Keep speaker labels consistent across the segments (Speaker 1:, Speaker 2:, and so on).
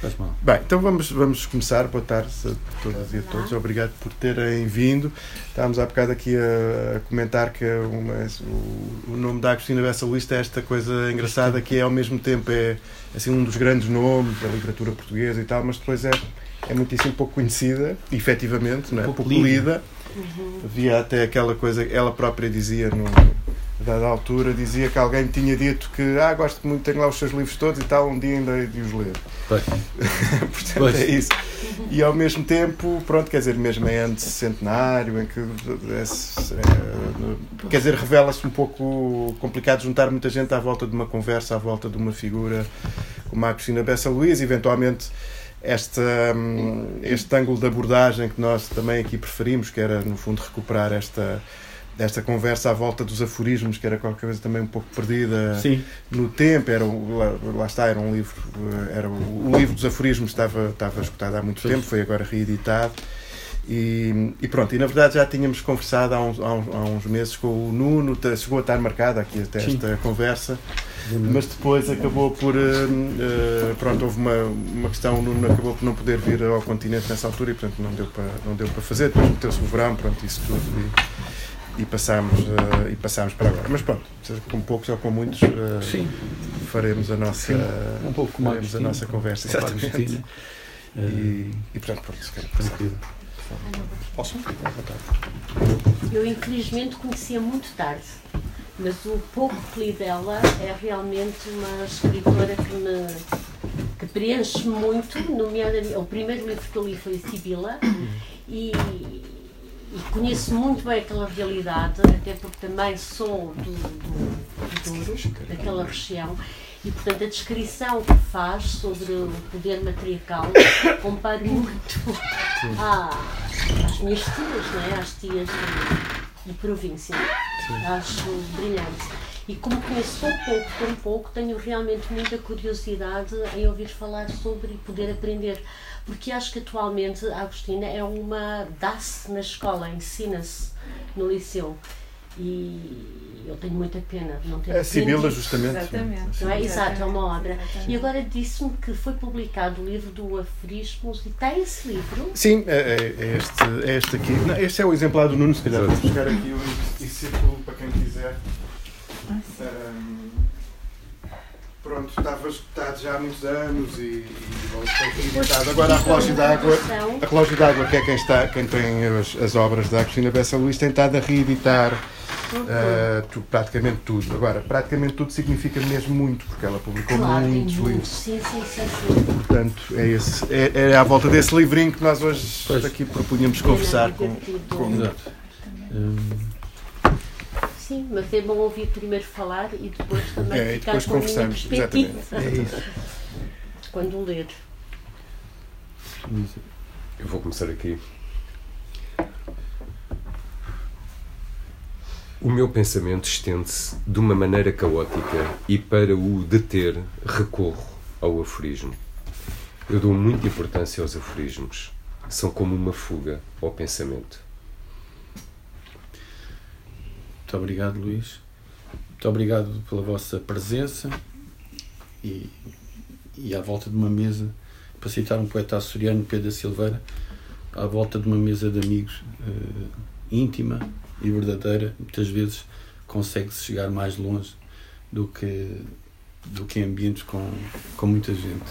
Speaker 1: Faz mal.
Speaker 2: Bem, então vamos, vamos começar. Boa tarde a todas e a todos. Obrigado por terem vindo. Estávamos há bocado aqui a, a comentar que uma, o, o, nome da Agostina Bessa Luís é esta coisa engraçada que é ao mesmo tempo é assim, um dos grandes nomes da literatura portuguesa e tal, mas depois é, é muitíssimo pouco conhecida, efetivamente, não é? pouco, pouco lida. Uhum. Havia até aquela coisa, ela própria dizia no, dada altura, dizia que alguém tinha dito que ah, gosto muito, tenho lá os seus livros todos e tal, um dia ainda de os ler. Portanto, pois. é isso. E ao mesmo tempo, pronto, quer dizer, mesmo em ano centenário, em que é, é, quer dizer, revela-se um pouco complicado juntar muita gente à volta de uma conversa, à volta de uma figura como a Cristina Bessa Luís, eventualmente este, hum, este ângulo de abordagem que nós também aqui preferimos, que era no fundo recuperar esta desta conversa à volta dos aforismos, que era qualquer coisa também um pouco perdida
Speaker 1: Sim.
Speaker 2: no tempo. Era, lá, lá, está, era um livro, era o, livro dos aforismos estava, estava escutado há muito Sim. tempo, foi agora reeditado. E, e, pronto, e na verdade já tínhamos conversado há uns, há uns, há uns meses com o Nuno, chegou a estar marcada aqui até Sim. esta conversa, mas depois acabou por. Uh, uh, pronto, houve uma, uma questão, o Nuno acabou por não poder vir ao continente nessa altura e portanto não deu para, não deu para fazer, depois meteu-se o verão, pronto, isso tudo. E, e passámos, uh, e passámos para agora. Mas pronto, com poucos ou com muitos, uh,
Speaker 1: Sim.
Speaker 2: faremos a nossa, Sim,
Speaker 1: um pouco
Speaker 2: faremos a nossa conversa. Exatamente. E, uh, e pronto, por isso quero tranquilo.
Speaker 1: Posso?
Speaker 3: Eu infelizmente conhecia muito tarde, mas o pouco que li dela é realmente uma escritora que me que preenche muito, nomeadamente, o primeiro livro que eu li foi Sibila e e conheço muito bem aquela realidade, até porque também sou do, do, do Douro, daquela região, e portanto a descrição que faz sobre o poder matriarcal comparo muito à, às minhas tias, não é? às tias de, de província. Acho brilhante. E como conheço pouco, tão pouco, tenho realmente muita curiosidade em ouvir falar sobre e poder aprender porque acho que atualmente a Agostina é uma. dá-se na escola, ensina-se no liceu. E eu tenho muita pena de não ter
Speaker 2: É a Sibila, justamente.
Speaker 3: Exatamente. Não é? Exato, é uma obra. Exatamente. E agora disse-me que foi publicado o livro do Aforismos e tem esse livro?
Speaker 2: Sim, é, é, é este, é este aqui. Não, este é o exemplar do Nuno, se calhar vou buscar aqui o círculo para quem quiser. Um, pronto, estava escutado já há muitos anos e, e Agora a relógio d'água, a relógio d'água que é quem, está, quem tem as, as obras da Agostina Bessa Luís, tem estado a reeditar uh, tu, praticamente tudo. Agora, praticamente tudo significa mesmo muito, porque ela publicou claro, muitos livros.
Speaker 3: Sim, sim, sim, sim.
Speaker 2: Portanto, é, esse, é, é à volta desse livrinho que nós hoje pois. aqui propunhamos conversar com. com...
Speaker 1: Exato. Hum.
Speaker 3: Sim, mas é bom ouvir primeiro falar e depois também
Speaker 2: é,
Speaker 3: ficar
Speaker 2: depois com a minha perspectiva. É isso.
Speaker 3: Quando ler.
Speaker 4: Eu vou começar aqui. O meu pensamento estende-se de uma maneira caótica e para o deter recorro ao aforismo. Eu dou muita importância aos aforismos. São como uma fuga ao pensamento.
Speaker 1: Muito obrigado, Luís. Muito obrigado pela vossa presença e, e à volta de uma mesa, para citar um poeta açoriano, Pedro Silveira, à volta de uma mesa de amigos uh, íntima e verdadeira, muitas vezes consegue-se chegar mais longe do que, do que em ambientes com, com muita gente.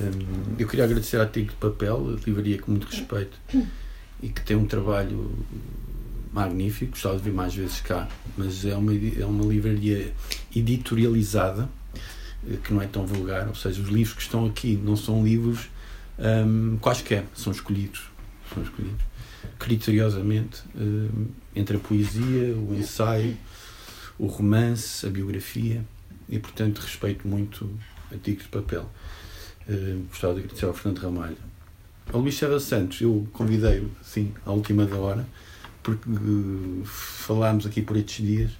Speaker 1: Um, eu queria agradecer à Tico de Papel, a livraria com muito respeito e que tem um trabalho magnífico, gostava de vir mais vezes cá, mas é uma, é uma livraria editorializada, eh, que não é tão vulgar, ou seja, os livros que estão aqui não são livros um, quaisquer, são escolhidos, são escolhidos criteriosamente um, entre a poesia, o ensaio, o romance, a biografia, e portanto respeito muito artigos de papel. Uh, gostava de agradecer ao Fernando Ramalho. Ao Luís Serra Santos, eu convidei-o, sim, à última da hora, porque uh, falámos aqui por estes dias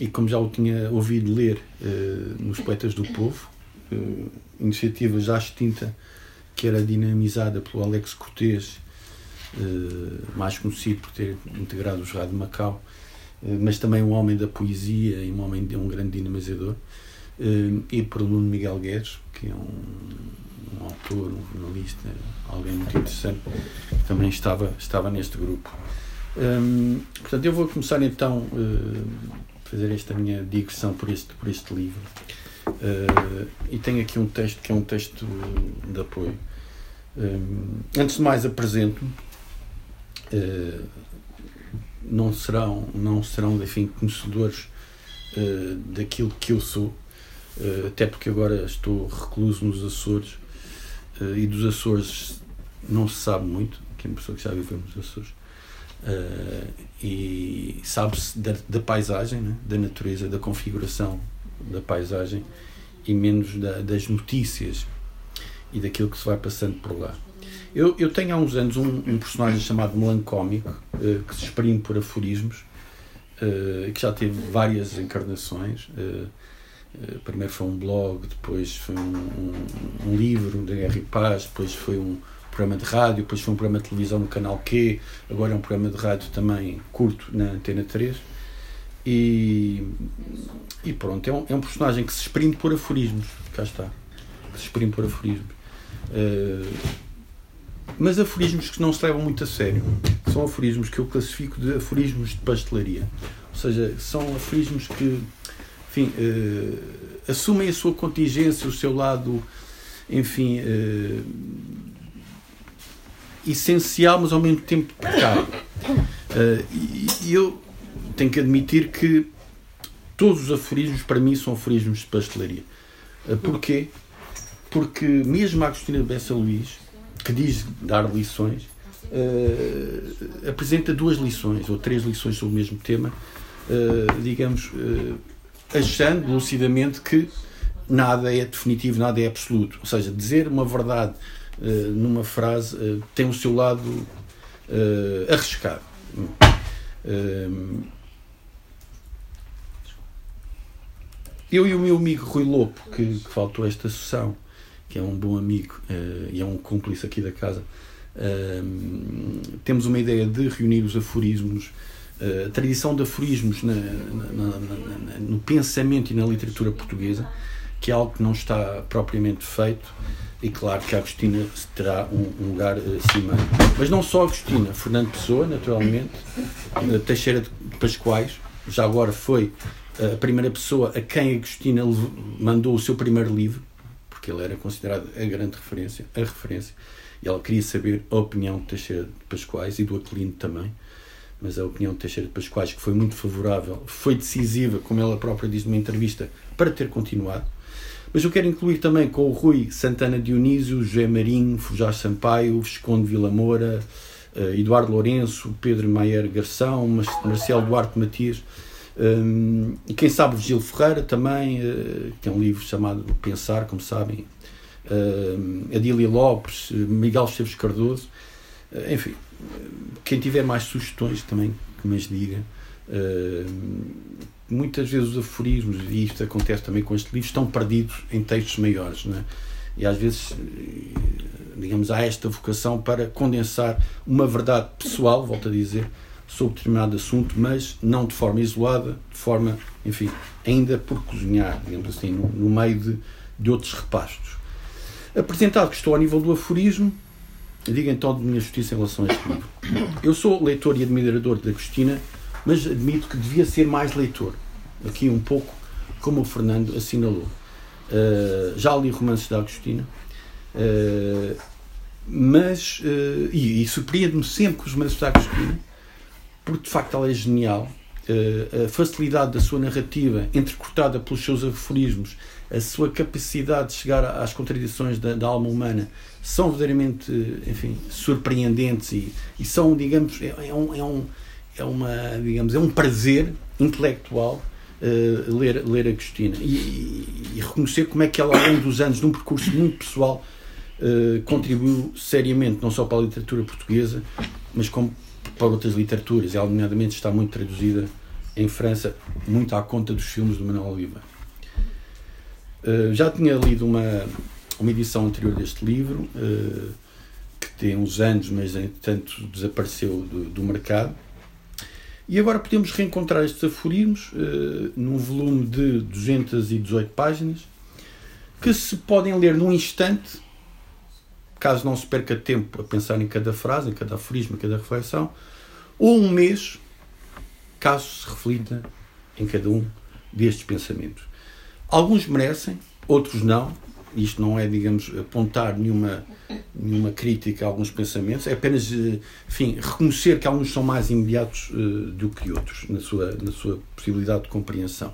Speaker 1: e como já o tinha ouvido ler uh, nos Poetas do Povo, uh, iniciativa já extinta que era dinamizada pelo Alex Cortês, mais conhecido por ter integrado o Jurado de Macau, mas também um homem da poesia e um homem de um grande dinamizador, e por Nuno Miguel Guedes, que é um, um escritor, um jornalista, alguém muito interessante, que também estava, estava neste grupo. Hum, portanto, eu vou começar então a fazer esta minha digressão por este, por este livro. Uh, e tenho aqui um texto que é um texto de apoio. Um, antes de mais, apresento-me. Uh, não serão, não serão enfim, conhecedores uh, daquilo que eu sou, até porque agora estou recluso nos Açores e dos Açores não se sabe muito. Quem pessoa que já viveu nos Açores. E sabe-se da, da paisagem, né? da natureza, da configuração da paisagem e menos da, das notícias e daquilo que se vai passando por lá. Eu, eu tenho há uns anos um, um personagem chamado Melancómico, uh, que se exprime por aforismos, uh, que já teve várias encarnações. Uh, primeiro foi um blog, depois foi um, um, um livro de e Paz, depois foi um programa de rádio, depois foi um programa de televisão no canal Q, agora é um programa de rádio também curto na Antena 3. E, e pronto, é um, é um personagem que se exprime por aforismos. Cá está. Que se exprime por aforismos. Uh, mas aforismos que não se levam muito a sério. São aforismos que eu classifico de aforismos de pastelaria. Ou seja, são aforismos que, enfim, uh, assumem a sua contingência, o seu lado, enfim, uh, essencial, mas ao mesmo tempo precário. e, e eu tenho que admitir que todos os aforismos para mim são aforismos de pastelaria. Eh, porquê? Porque mesmo a Agostina Bessa Luís, que diz dar lições, uh, apresenta duas lições ou três lições sobre o mesmo tema, uh, digamos, uh, achando lucidamente que nada é definitivo, nada é absoluto. Ou seja, dizer uma verdade numa frase tem o seu lado arriscado. Eu e o meu amigo Rui Lopo, que, que faltou esta sessão, que é um bom amigo e é um cúmplice aqui da casa, temos uma ideia de reunir os aforismos, a tradição de aforismos na, na, na, no pensamento e na literatura portuguesa, que é algo que não está propriamente feito, e claro que a Agostina terá um, um lugar acima. Mas não só a Agostina, Fernando Pessoa, naturalmente, Teixeira de Pascoais, já agora foi a primeira pessoa a quem Agostina mandou o seu primeiro livro, porque ele era considerado a grande referência, a referência, e ela queria saber a opinião de Teixeira de Pascoais e do Aquilino também, mas a opinião de Teixeira de Pascoais, que foi muito favorável, foi decisiva, como ela própria diz numa entrevista, para ter continuado. Mas eu quero incluir também com o Rui Santana Dionísio, José Marinho, Fujar Sampaio, Visconde Vila Moura, eh, Eduardo Lourenço, Pedro Maier Garção, Marcelo Duarte Matias, um, e quem sabe Gil Ferreira também, uh, tem um livro chamado Pensar, como sabem, uh, Adília Lopes, Miguel Esteves Cardoso, uh, enfim, quem tiver mais sugestões também que me as diga. Muitas vezes os aforismos, e isto acontece também com este livro, estão perdidos em textos maiores, não é? e às vezes, digamos, há esta vocação para condensar uma verdade pessoal, volto a dizer, sobre determinado assunto, mas não de forma isolada, de forma, enfim, ainda por cozinhar, digamos assim, no, no meio de, de outros repastos. Apresentado que estou ao nível do aforismo, digo então de minha justiça em relação a este livro. Eu sou leitor e admirador de Agostina, mas admito que devia ser mais leitor. Aqui um pouco como o Fernando assinalou. Uh, já li romances da Agostina, uh, mas, uh, e, e surpreende-me sempre com os romances da Agostina, porque de facto ela é genial. A facilidade da sua narrativa, entrecortada pelos seus aforismos, a sua capacidade de chegar às contradições da, da alma humana, são verdadeiramente, enfim, surpreendentes e, e são, digamos, é, é, um, é, um, é, uma, digamos, é um prazer intelectual uh, ler, ler Agostina e, e, e, reconhecer como é que ela, ao longo dos anos, num percurso muito pessoal, uh, contribuiu seriamente, não só para a literatura portuguesa, mas como para outras literaturas, e nomeadamente está muito traduzida em França, muito à conta dos filmes do Manuel Oliveira. Uh, já tinha lido uma, uma edição anterior deste livro, que tem uns anos, mas entretanto desapareceu do, do, mercado. E agora podemos reencontrar estes aforismos uh, num volume de 218 páginas, que se podem ler num instante caso não se perca tempo a pensar em cada frase, em cada aforismo, em cada reflexão, ou um mês, caso se reflita em cada um destes pensamentos. Alguns merecem, outros não. Isto não é, digamos, apontar nenhuma, nenhuma crítica a alguns pensamentos, é apenas, eh, enfim, reconhecer que alguns são mais imediatos uh, do que outros na sua, na sua possibilidade de compreensão.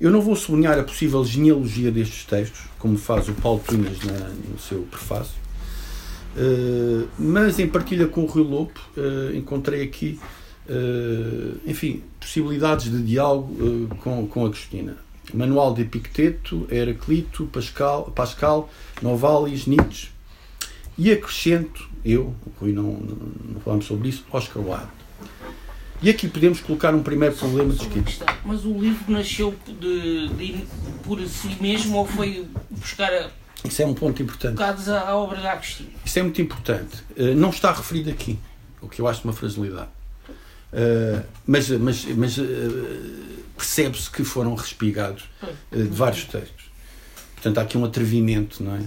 Speaker 1: Eu não vou sublinhar a possível genealogia destes textos, como faz o Paulo Tunas no seu prefácio, uh, mas em partilha com o Rui Lopo uh, encontrei aqui, enfim, possibilidades de diálogo com, com a Cristina. Manual de Epicteto, Heraclito, Pascal, Pascal Novalis, Nietzsche. E acrescento, eu, Rui não, não, falamos sobre isso, Oscar Wilde. E aqui podemos colocar um primeiro problema de escrita.
Speaker 5: Mas o livro nasceu de, de, por si mesmo ou foi buscar a,
Speaker 1: isso é um ponto importante.
Speaker 5: bocados à obra da Agostinho?
Speaker 1: Isso é muito importante. Uh, não está referido aqui, o que eu acho uma fragilidade. Uh, mas mas, mas uh, percebe-se que foram respigados de vários textos. Portanto, há aqui um atrevimento, não é?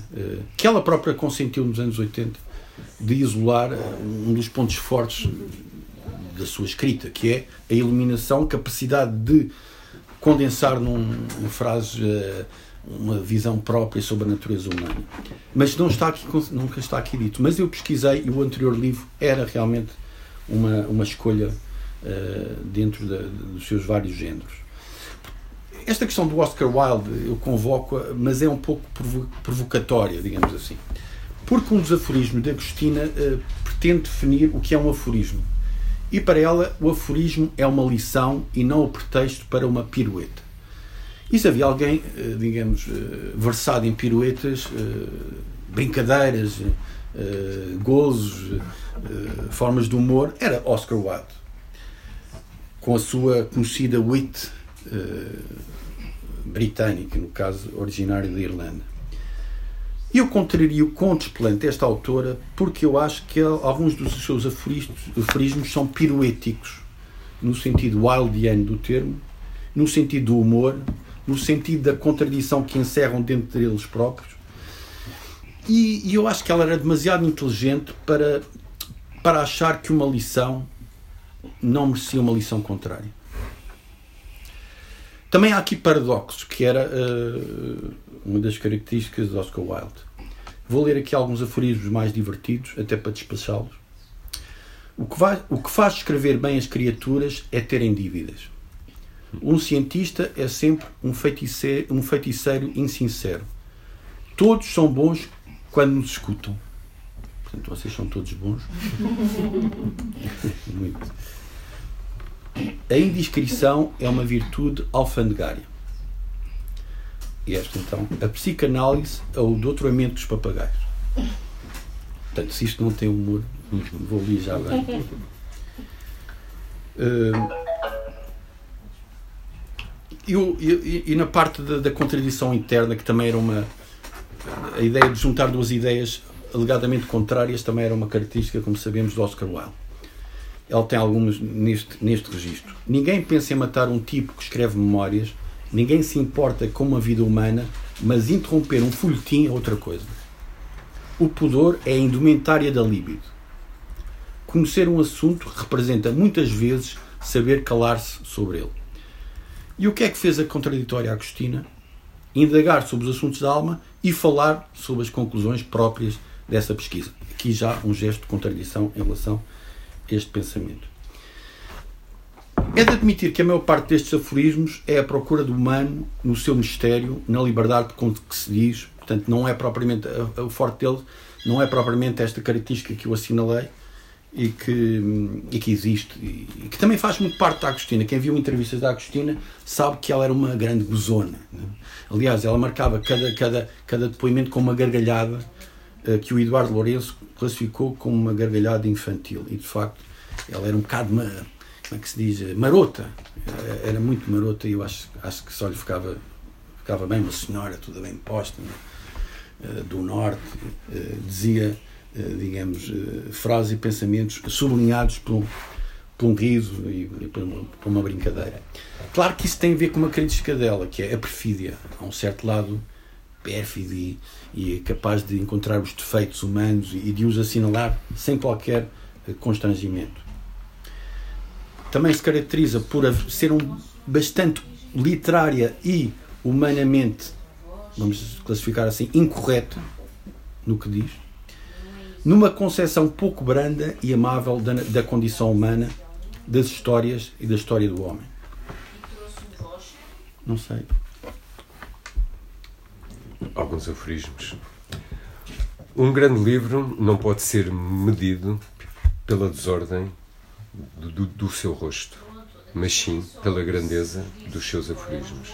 Speaker 1: que ela própria consentiu nos anos 80 de isolar um dos pontos fortes da sua escrita, que é a iluminação, a capacidade de condensar num, numa frase uma visão própria sobre a natureza humana. Mas não está aqui, nunca está aqui dito. Mas eu pesquisei e o anterior livro era realmente uma, uma escolha uh, dentro da, dos seus vários géneros. Esta questão do Oscar Wilde eu convoco, mas é um pouco provocatória, digamos assim. Porque um dos aforismos de Agostina uh, pretende definir o que é um aforismo e para ela, o aforismo é uma lição e não o pretexto para uma pirueta. E se havia alguém, eh, digamos, eh, versado em piruetas, brincadeiras, gozos, formas de humor, era Oscar Wilde. Com a sua conhecida wit britânica, no caso, originário da Irlanda. Eu contrario com desplante esta autora porque eu acho que alguns dos seus aforismos são piruéticos, no sentido wildiano do termo, no sentido do humor, no sentido da contradição que encerram dentro deles próprios. E, e eu acho que ela era demasiado inteligente para, para achar que uma lição não merecia uma lição contrária. Também há aqui paradoxos, que era uh, uma das características de Oscar Wilde. Vou ler aqui alguns aforismos mais divertidos, até para despachá-los. O que, o que faz escrever bem as criaturas é terem dívidas. Um cientista é sempre um feiticeiro, um feiticeiro insincero. Todos são bons quando nos escutam. Portanto, vocês são todos bons. Muito. A indiscrição é uma virtude alfandegária. E esta então, a psicanálise é o doutoramento dos papagaios. Portanto, se isto não tem humor, vou ali já bem. Uh, e, e, e, na parte da, da, contradição interna, que também era uma. A ideia de juntar duas ideias alegadamente contrárias também era uma característica, como sabemos, do Oscar Wilde. Ele tem algumas neste, neste registro. Ninguém pensa em matar um tipo que escreve memórias Ninguém se importa com a vida humana, mas interromper um folhetim é outra coisa. O pudor é a indumentária da libido. Conhecer um assunto representa muitas vezes saber calar-se sobre ele. E o que é que fez a contraditória Agostina? Indagar sobre os assuntos da alma e falar sobre as conclusões próprias dessa pesquisa. Aqui já um gesto de contradição em relação a este pensamento. É de admitir que a maior parte destes aforismos é a procura do humano no seu mistério, na liberdade com que se diz, portanto, não é propriamente o forte dele, não é propriamente esta característica que eu assinalei e que, e que existe e que também faz muito parte da Agostina. Quem viu entrevistas da Agostina sabe que ela era uma grande gozona. Né? Aliás, ela marcava cada, cada, cada depoimento com uma gargalhada que o Eduardo Lourenço classificou como uma gargalhada infantil. E de facto, ela era um bocado uma como é que se diz, marota. Era muito marota e eu acho, acho que só lhe ficava, ficava bem uma senhora, toda bem posta, né? do norte, eh, dizia, eh, digamos, frases e pensamentos sublinhados por um, por um riso e, por, uma, brincadeira. Claro que isso tem a ver com uma característica dela, que é a perfídia. Há um certo lado pérfido e, e é capaz de encontrar os defeitos humanos e de os assinalar sem qualquer eh, constrangimento. Também se caracteriza por ser um bastante literária e humanamente, vamos classificar assim, incorreta no que diz, numa concepção pouco branda e amável da, da condição humana, das histórias e da história do homem. Não sei.
Speaker 4: Alguns aforismos. Um grande livro não pode ser medido pela desordem do, do, do seu rosto, mas sim pela grandeza dos seus aforismos.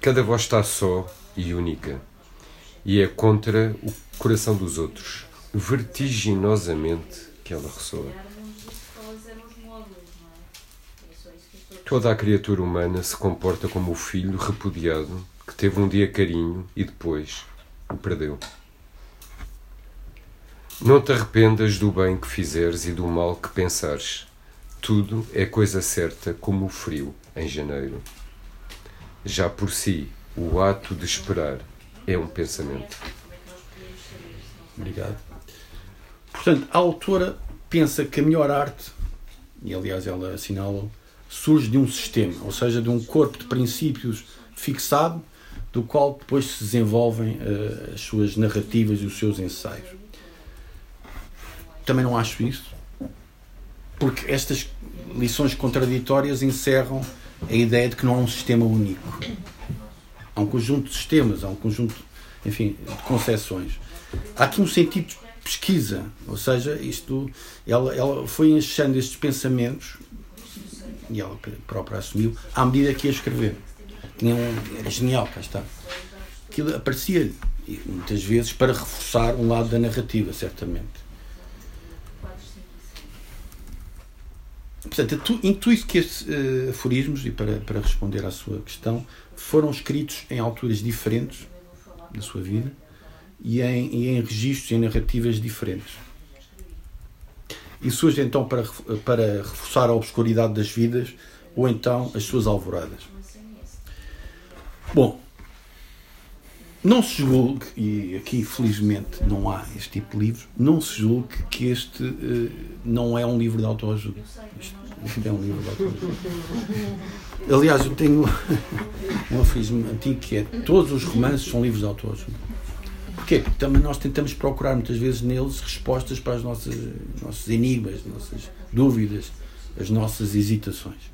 Speaker 4: Cada voz está só e única, e é contra o coração dos outros, vertiginosamente que ela ressoa. Toda a criatura humana se comporta como o filho repudiado que teve um dia carinho e depois o perdeu. Não te arrependas do bem que fizeres e do mal que pensares. Tudo é coisa certa como o frio em janeiro. Já por si, o ato de esperar é um pensamento.
Speaker 1: Obrigado. Portanto, a autora pensa que a melhor arte, e aliás ela assinala, surge de um sistema, ou seja, de um corpo de princípios fixado, do qual depois se desenvolvem uh, as suas narrativas e os seus ensaios. Também não acho isso, porque estas lições contraditórias encerram a ideia de que não há um sistema único. Há um conjunto de sistemas, há um conjunto, enfim, de concepções. Há aqui um sentido de pesquisa, ou seja, isto, ela, ela foi enchendo estes pensamentos, e ela própria assumiu, à medida que ia escrever. Tinha um, era genial, cá está. Aquilo aparecia-lhe, muitas vezes, para reforçar um lado da narrativa, certamente. Portanto, intuito que estes uh, aforismos, e para, para responder à sua questão, foram escritos em alturas diferentes da sua vida e em, e em registros e narrativas diferentes. E surge então para, para reforçar a obscuridade das vidas ou então as suas alvoradas. Bom, não se julgue, e aqui felizmente não há este tipo de livros, não se julgue que este uh, não é um livro de autoajuda. Isto é um livro de autoajuda. Aliás, eu tenho um aforismo antigo que é todos os romances são livros de autoajuda. Porquê? Porque também nós tentamos procurar muitas vezes neles respostas para as nossas nossos enigmas, as nossas dúvidas, as nossas hesitações.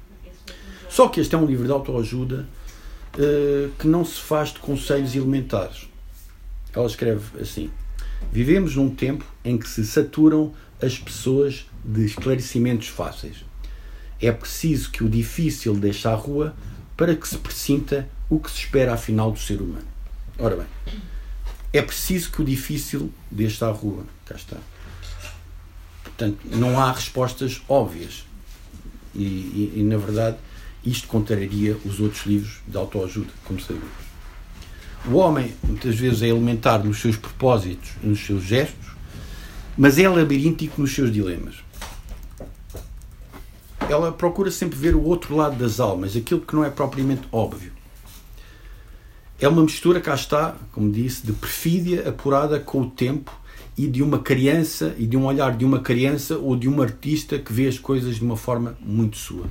Speaker 1: Só que este é um livro de autoajuda uh, que não se faz de conselhos elementares. Ela escreve assim: Vivemos num tempo em que se saturam as pessoas de esclarecimentos fáceis. É preciso que o difícil deixe à rua para que se presinta o que se espera afinal do ser humano. Ora bem, é preciso que o difícil deixe à rua. Cá está. Portanto, não há respostas óbvias. E, e, e na verdade, isto contraria os outros livros de autoajuda, como sabemos. O homem, muitas vezes, é elementar nos seus propósitos, nos seus gestos, mas é labiríntico nos seus dilemas. Ela procura sempre ver o outro lado das almas, aquilo que não é propriamente óbvio. É uma mistura, cá está, como disse, de perfídia apurada com o tempo e de uma criança, e de um olhar de uma criança ou de um artista que vê as coisas de uma forma muito sua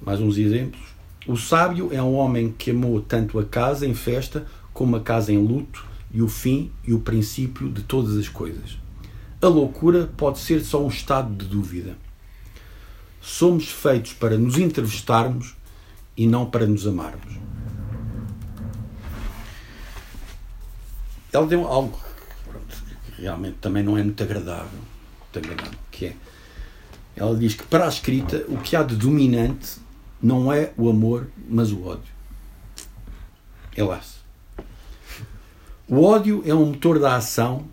Speaker 1: mais uns exemplos. O sábio é um homem que amou tanto a casa em festa como a casa em luto e o fim e o princípio de todas as coisas. A loucura pode ser só um estado de dúvida. Somos feitos para nos entrevistarmos e não para nos amarmos. Ela deu algo que realmente também não é muito agradável, muito agradável, que é ela diz que para a escrita o que há de dominante não é o amor, mas o ódio. Helas. O ódio é um motor da ação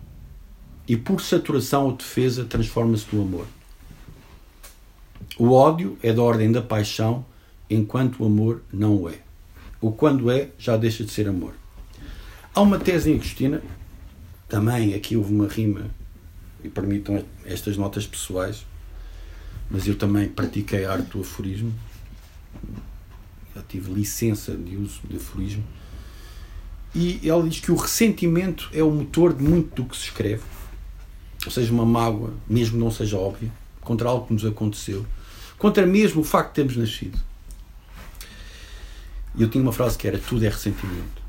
Speaker 1: e, por saturação ou defesa, transforma-se no amor. O ódio é da ordem da paixão, enquanto o amor não o é. O quando é, já deixa de ser amor. Há uma tese em Agostina, também aqui houve uma rima, e permitam estas notas pessoais, mas eu também pratiquei arte do aforismo já tive licença de uso de aforismo, E ela diz que o ressentimento é o motor de muito do que se escreve. Ou seja, uma mágoa, mesmo não seja óbvia, contra algo que nos aconteceu, contra mesmo o facto de termos nascido. E eu tinha uma frase que era: tudo é ressentimento.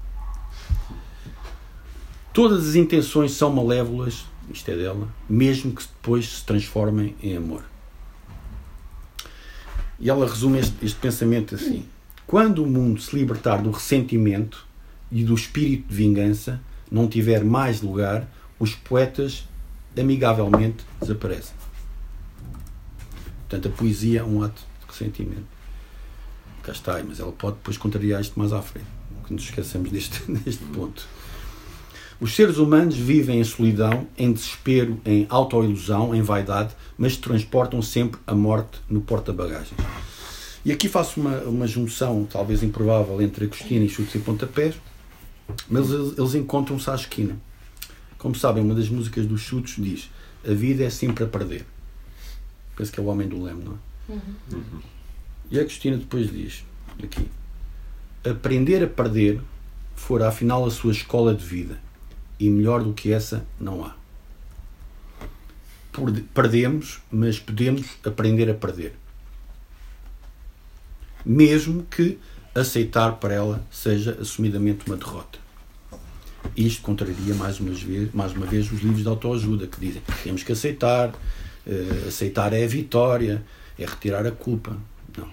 Speaker 1: Todas as intenções são malévolas, isto é dela, mesmo que depois se transformem em amor. E ela resume este, este pensamento assim: quando o mundo se libertar do ressentimento e do espírito de vingança, não tiver mais lugar, os poetas amigavelmente desaparecem. Portanto, a poesia é um ato de ressentimento. Cá está, mas ela pode depois contrariar isto mais à frente. Que nos esqueçamos deste, deste ponto. Os seres humanos vivem em solidão, em desespero, em autoilusão, em vaidade, mas transportam sempre a morte no porta-bagagens. E aqui faço uma, uma junção, talvez improvável, entre Agostina e Chutes e Pontapés, mas eles, eles encontram-se à esquina. Como sabem, uma das músicas dos Chutes diz: A vida é sempre a perder. Penso que é o homem do leme, não é? Uhum. E a Agostina depois diz: aqui, Aprender a perder fora afinal a sua escola de vida e melhor do que essa não há. Perdemos, mas podemos aprender a perder. Mesmo que aceitar para ela seja assumidamente uma derrota. Isto contraria mais uma vez, mais uma vez os livros de autoajuda que dizem que temos que aceitar, uh, aceitar é a vitória, é retirar a culpa. Não.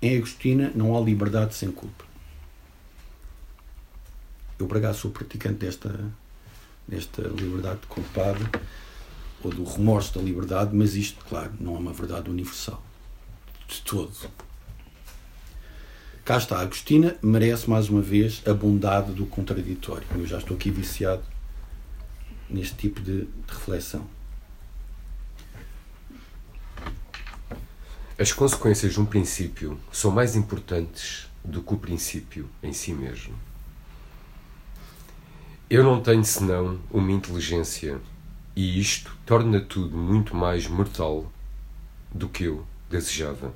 Speaker 1: Em Agostina não há liberdade sem culpa eu por acaso sou praticante desta, desta liberdade de culpado ou do remorso da liberdade, mas isto, claro, não é uma verdade universal. De todo. Cá está, a Agostina merece mais uma vez a bondade do contraditório. Eu já estou aqui viciado neste tipo de, de reflexão.
Speaker 4: As consequências de um princípio são mais importantes do que o princípio em si mesmo. Eu não tenho senão uma inteligência, e isto torna tudo muito mais mortal do que eu desejava.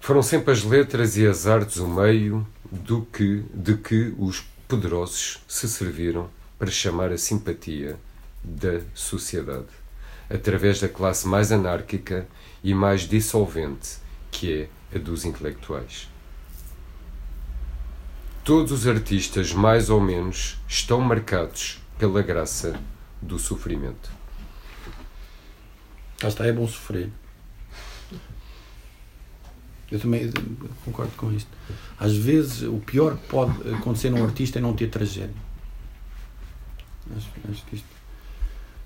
Speaker 4: Foram sempre as letras e as artes o meio do que, de que os poderosos se serviram para chamar a simpatia da sociedade, através da classe mais anárquica e mais dissolvente, que é a dos intelectuais. Todos os artistas, mais ou menos, estão marcados pela graça do sofrimento.
Speaker 1: Lá está, é bom sofrer. Eu também concordo com isto. Às vezes, o pior que pode acontecer num artista é não ter tragédia. Acho, acho que isto.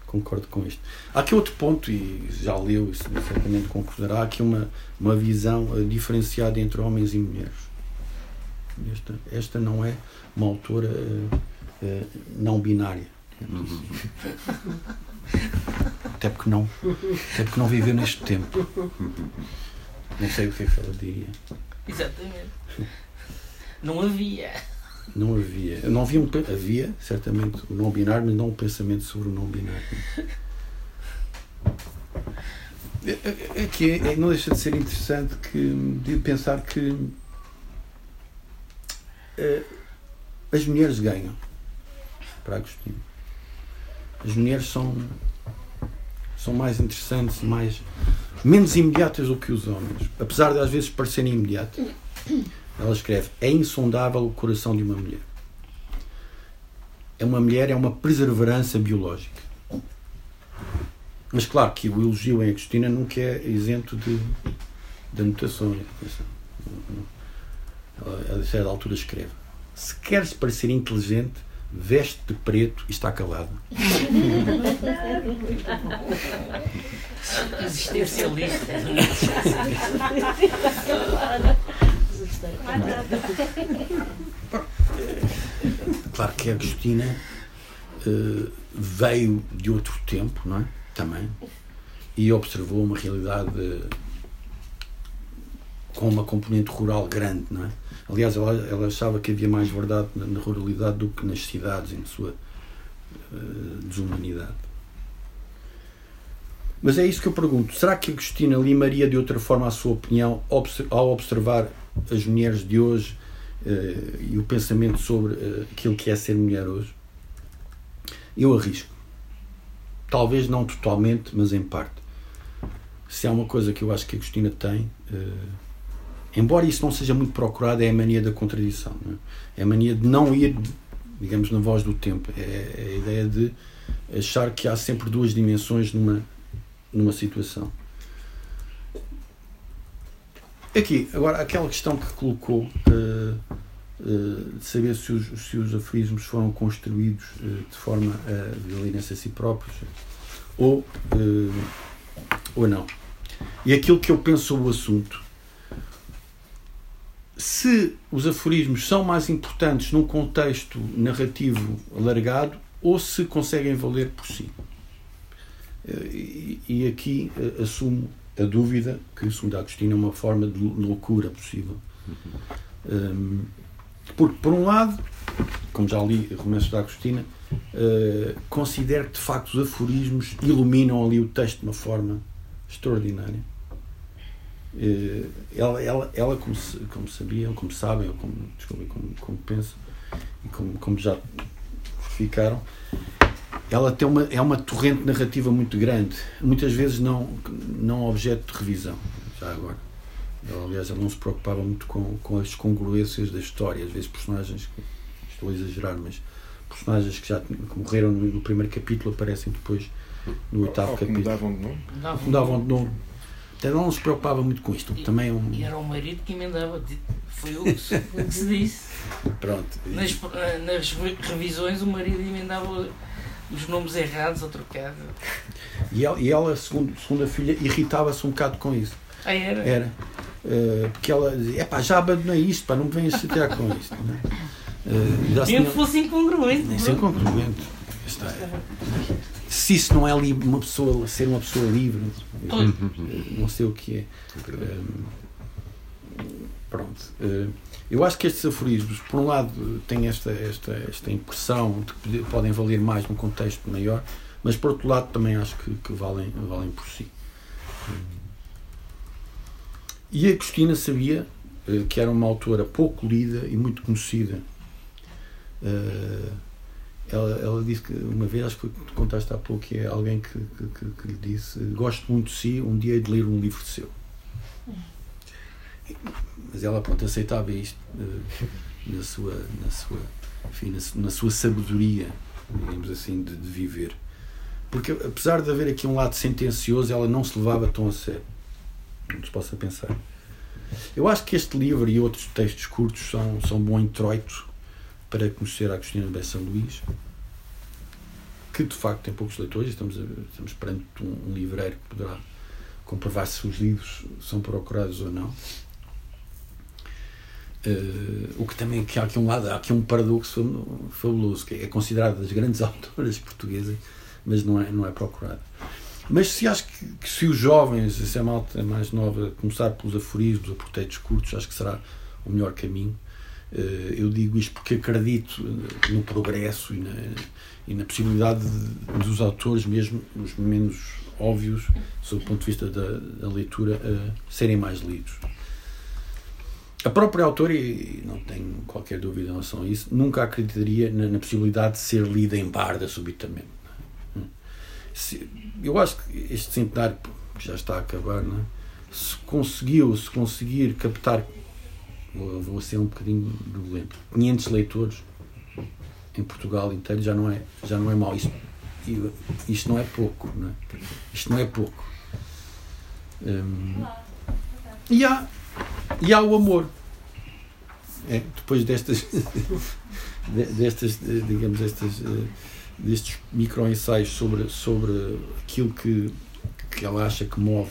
Speaker 1: Concordo com isto. Há aqui outro ponto, e já leu, e certamente concordará, há aqui uma, uma visão eh, diferenciada entre homens e mulheres. Esta, esta não é uma autora uh, uh, não binária. Até porque não, até porque não viveu neste tempo. Não sei o que é que ela diria.
Speaker 5: Exatamente. Não havia.
Speaker 1: Não havia. Não havia, um, havia certamente o não binário, mas não um pensamento sobre o não binário. É, é, é que é, não deixa de ser interessante que, de pensar que eh, as mulheres ganham para Agostinho. As mulheres são, são mais interessantes mais, menos imediatas do que os homens. Apesar de às vezes parecerem imediatas. Ela escreve: É insondável o coração de uma mulher. É uma mulher, é uma perseverança biológica. Mas claro que o elogio em Agostina nunca é isento de, de anotações. A certa altura, escreve: Se queres parecer inteligente, veste de preto e está calado.
Speaker 5: Existencialista.
Speaker 1: Claro que a Agostina uh, veio de outro tempo, não é? Também. E observou uma realidade com uma componente rural grande, não é? Aliás, ela, ela achava que havia mais verdade na, na ruralidade do que nas cidades, em sua uh, desumanidade. Mas é isso que eu pergunto. Será que Agostina limaria de outra forma a sua opinião ao observar as mulheres de hoje uh, e o pensamento sobre uh, aquilo que é ser mulher hoje, eu arrisco. Talvez não totalmente, mas em parte. Se há uma coisa que eu acho que Agostina tem, uh, embora isso não seja muito procurado, é a mania da contradição. É? é? a mania de não ir, digamos, na voz do tempo. É, é a ideia de achar que há sempre duas dimensões numa, numa situação. Aqui, agora, aquela questão que colocou uh, uh, de saber se os, se os aforismos foram construídos uh, de forma a violarem-se a si próprios ou, ou não. E aquilo que eu penso o assunto, se os aforismos são mais importantes num contexto narrativo alargado ou se conseguem valer por si. E, e aqui assumo a dúvida, que, segundo a Agostina, é uma forma de loucura possível. Um, porque, por um lado, como já li romances da Agostina, uh, considero que, de facto, os aforismos iluminam ali o texto de uma forma extraordinária. Uh, ela, ela, ela como, como sabiam, como sabem, ou como, desculpa, como, como pensam, e como, como já ficaram, ela tem uma, é uma torrente narrativa muito grande, muitas vezes não, não objeto de revisão, já agora. Ela, aliás, ela não se preocupava muito com, com as congruências da história, às vezes personagens, que, estou a exagerar, mas personagens que já que morreram no, no, primeiro capítulo aparecem depois no oitavo
Speaker 2: Ou
Speaker 1: capítulo.
Speaker 2: Mudavam de nome.
Speaker 1: Mudavam de nome. Até não se preocupava muito com isto.
Speaker 5: E,
Speaker 1: também é um...
Speaker 5: e era o marido que emendava. Foi o que se disse.
Speaker 1: Pronto.
Speaker 5: Nas, nas revisões, o marido emendava os nomes errados ou trocados.
Speaker 1: E ela, e ela segundo, segundo a filha, irritava-se um bocado com isso.
Speaker 5: Ah, era?
Speaker 1: Era. Uh, porque ela dizia, pá, já abandonei isto, pá, não me venhas chatear com isto. Né?
Speaker 5: Uh, Mesmo tinha... fosse incongruente.
Speaker 1: Nem ser incongruente. Está, se isso não é uma pessoa, ser uma pessoa livre, eu, não sei o que é. Uh, pronto. Uh, eu acho que estes aforismos, por um lado, têm esta, esta, esta impressão de que podem valer mais num contexto maior, mas por outro lado também acho que, que valem, valem por si. E a Agostina sabia uh, que era uma autora pouco lida e muito conhecida. Uh, ela, ela disse que uma vez, acho que contaste há pouco, que é alguém que, que, que, lhe disse: Gosto muito de si, um dia de ler um livro seu. Mas ela, pronto, aceitava isto uh, na sua, na sua, enfim, na, na, sua sabedoria, digamos assim, de, de, viver. Porque, apesar de haver aqui um lado sentencioso, ela não se levava tão a sério. Não se possa pensar. Eu acho que este livro e outros textos curtos são, são bom introito para conhecer a Agostina Bessa Luís, que de facto tem poucos leitores, estamos, estamos perante um, um livreiro que poderá comprovar se os livros são procurados ou não. Uh, o que também que há aqui um lado, há aqui um paradoxo fabuloso, que é considerada das grandes autoras portuguesas, mas não é, não é procurada. Mas se acho que, que, se os jovens, se a malta mais nova, começar pelos aforismos ou por textos curtos, acho que será o melhor caminho. Uh, eu digo isto porque acredito no progresso e na, e na possibilidade de, dos autores, mesmo os menos óbvios, sob o ponto de vista da, da leitura, uh, serem mais lidos. A própria autora, e não tenho qualquer dúvida em relação a isso, nunca acreditaria na, na possibilidade de ser lida em barda subitamente. Se, eu acho que este centenário, já está a acabar, não é? se conseguiu, se conseguir captar, vou, ser um bocadinho violento, 500 leitores em Portugal inteiro já não é, já não é mau. Isto, isto não é pouco, não é? Isto não é pouco. Hum, e há e há o amor. É, depois destas, destas digamos, destas, eh, destes micro-ensaios sobre, sobre aquilo que, que ela acha que move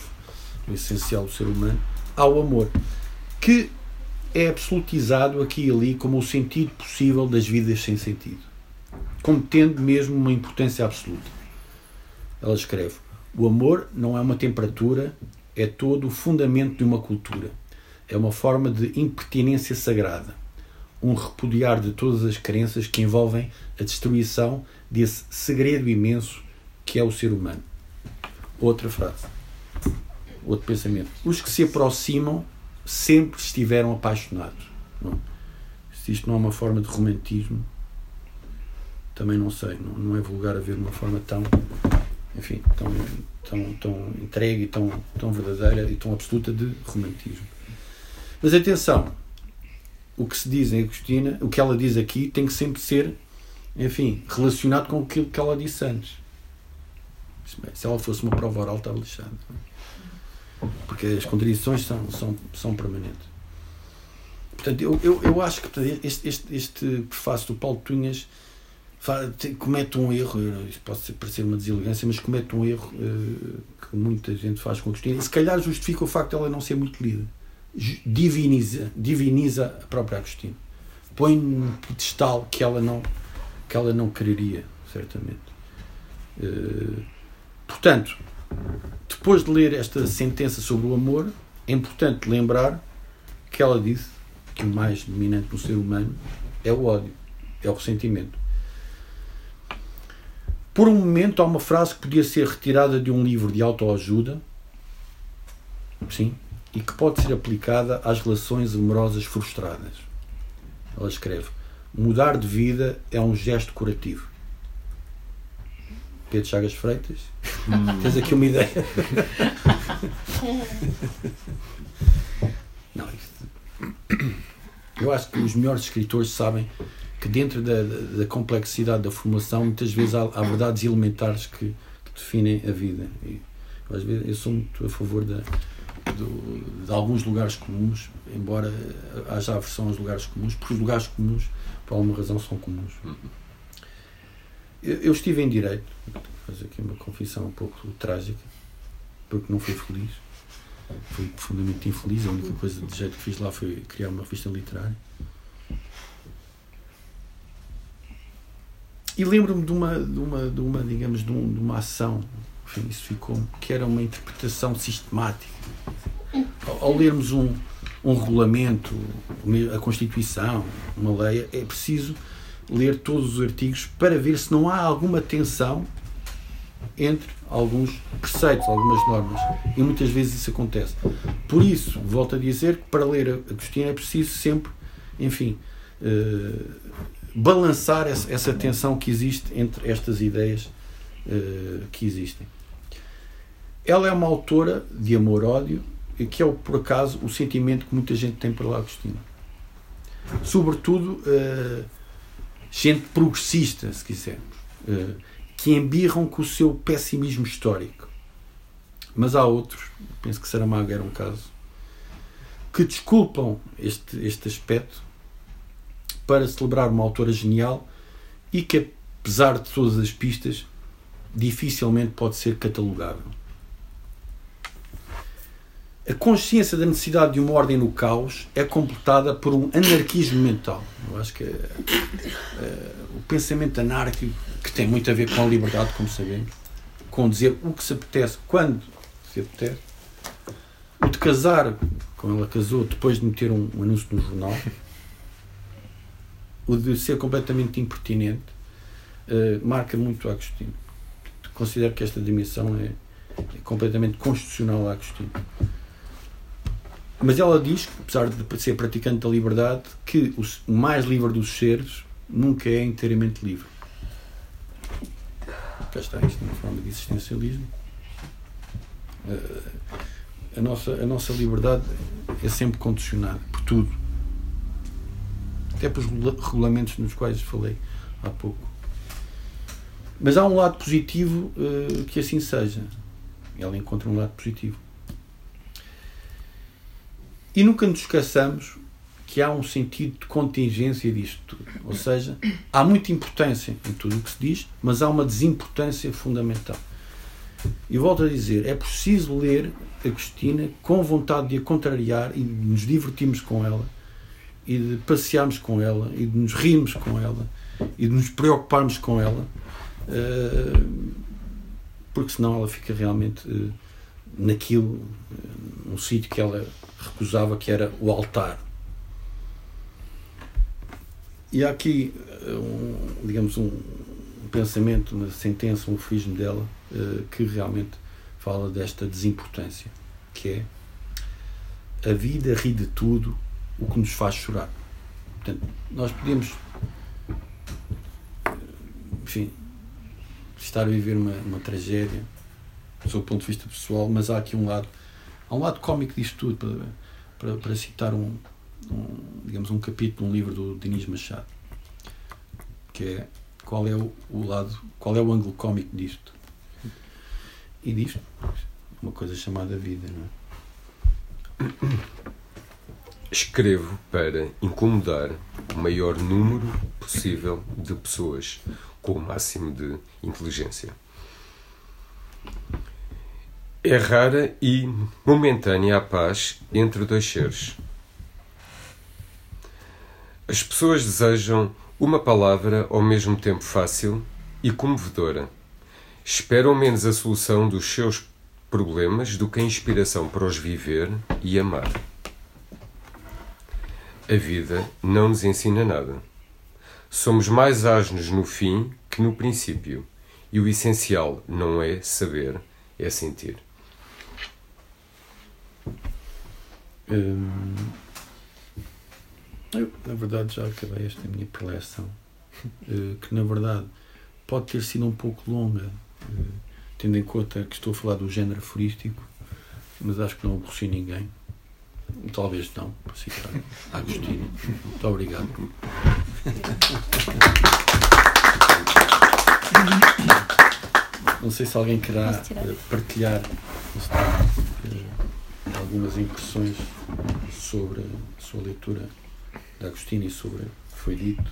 Speaker 1: o essencial do ser humano, há o amor, que é absolutizado aqui e ali como o sentido possível das vidas sem sentido, como tendo mesmo uma importância absoluta. Ela escreve: O amor não é uma temperatura, é todo o fundamento de uma cultura é uma forma de impertinência sagrada, um repudiar de todas as crenças que envolvem a destruição desse segredo imenso que é o ser humano. Outra frase, outro pensamento. Os que se aproximam sempre estiveram apaixonados. Não? se isto não é uma forma de romantismo, também não sei. Não, não é vulgar haver uma forma tão, enfim, tão, tão, tão entregue e tão, tão verdadeira e tão absoluta de romantismo. Mas atenção, o que se diz em Agostina, o que ela diz aqui, tem que sempre ser, enfim, relacionado com aquilo que ela disse antes. Se ela fosse uma prova oral, estava lixada. Porque as contradições são, são, são permanentes. Portanto, eu, eu, eu acho que este, este, este prefácio do Paulo Tunhas comete um erro, isto pode parecer uma deselegância, mas comete um erro uh, que muita gente faz com a Agostina e se calhar justifica o facto de ela não ser muito lida. Diviniza, diviniza a própria Agostina. Põe num pedestal que ela não, que ela não quereria, certamente. Uh, portanto, depois de ler esta sentença sobre o amor, é importante lembrar que ela disse que o mais dominante no ser humano é o ódio, é o ressentimento. Por um momento, há uma frase que podia ser retirada de um livro de autoajuda, sim, e que pode ser aplicada às relações amorosas frustradas. Ela escreve: Mudar de vida é um gesto curativo. Pedro Chagas Freitas, hum. tens aqui uma ideia? Não, eu acho que os melhores escritores sabem que dentro da, da, da complexidade da formação muitas vezes há, há verdades elementares que, que, definem a vida. E, às vezes eu sou muito a favor da, do, de alguns lugares comuns, embora haja aversão aos lugares comuns, porque os lugares comuns, por alguma razão, são comuns. Eu, estive em direito, vou fazer aqui uma confissão um pouco trágica, porque não fui feliz. Fui profundamente infeliz. A única coisa de jeito que fiz lá foi criar uma revista literária. E lembro-me de uma, de uma, de uma, digamos, de, um, de uma ação, enfim, isso ficou que era uma interpretação sistemática. Ao, ao lermos um, um regulamento, a Constituição, uma lei, é preciso ler todos os artigos para ver se não há alguma tensão entre alguns preceitos, algumas normas. E muitas vezes isso acontece. Por isso, volto a dizer que para ler a Agostina é preciso sempre, enfim, uh, balançar essa, essa tensão que existe entre estas ideias uh, que existem. Ela é uma autora de amor-ódio, que é, por acaso, o sentimento que muita gente tem pela Agostina. Sobretudo, uh, gente progressista, se quisermos, uh, que embirram com o seu pessimismo histórico. Mas há outros, penso que Saramago era um caso, que desculpam este, este aspecto para celebrar uma autora genial e que, apesar de todas as pistas, dificilmente pode ser catalogável. A consciência da necessidade de uma ordem no caos é completada por um anarquismo mental. Eu acho que é, é, o pensamento anárquico, que tem muito a ver com a liberdade, como sabemos, com dizer o que se apetece, quando se apetece, o de casar, como ela casou, depois de meter um, um anúncio no jornal, o de ser completamente impertinente uh, marca muito a Agostinho. Considero que esta dimensão é, é completamente constitucional a Agostinho. Mas ela diz, apesar de ser praticante da liberdade, que o mais livre dos seres nunca é inteiramente livre. Cá está, isto uma forma de existencialismo. Uh, a nossa, a nossa liberdade é sempre condicionada por tudo até pelos regulamentos nos quais falei há pouco. Mas há um lado positivo uh, que assim seja. Ela encontra um lado positivo. E nunca nos esqueçamos que há um sentido de contingência disto tudo. Ou seja, há muita importância em tudo o que se diz, mas há uma desimportância fundamental. E volto a dizer, é preciso ler Agostina com vontade de a contrariar e de nos divertirmos com ela e de passearmos com ela e de nos rirmos com ela e de nos preocuparmos com ela eh, porque senão ela fica realmente eh, naquilo eh, num sítio que ela recusava que era o altar e há aqui um, digamos um pensamento, uma sentença, um aforismo dela que realmente fala desta desimportância que é a vida ri de tudo o que nos faz chorar. Portanto, nós podemos, enfim, estar a viver uma, uma tragédia, do seu ponto de vista pessoal, mas há aqui um lado, há um lado cómico disto tudo, para, para, para citar um, um, digamos, um capítulo, um livro do Dinis Machado, que é qual é o, o lado, qual é o ângulo cómico disto. E disto, uma coisa chamada vida, não é?
Speaker 4: Escrevo para incomodar o maior número possível de pessoas com o máximo de inteligência. É rara e momentânea a paz entre dois seres. As pessoas desejam uma palavra ao mesmo tempo fácil e comovedora. Esperam menos a solução dos seus problemas do que a inspiração para os viver e amar. A vida não nos ensina nada. Somos mais asnos no fim que no princípio, e o essencial não é saber, é sentir.
Speaker 1: Hum, eu, na verdade, já acabei esta minha preleção, eh, que na verdade pode ter sido um pouco longa, eh, tendo em conta que estou a falar do género aforístico, mas acho que não aborreci ninguém. Talvez não, para citar Agostinho. Muito obrigado. Não sei se alguém querá partilhar eh, algumas impressões sobre a sua leitura de Agostinho e sobre o que foi dito.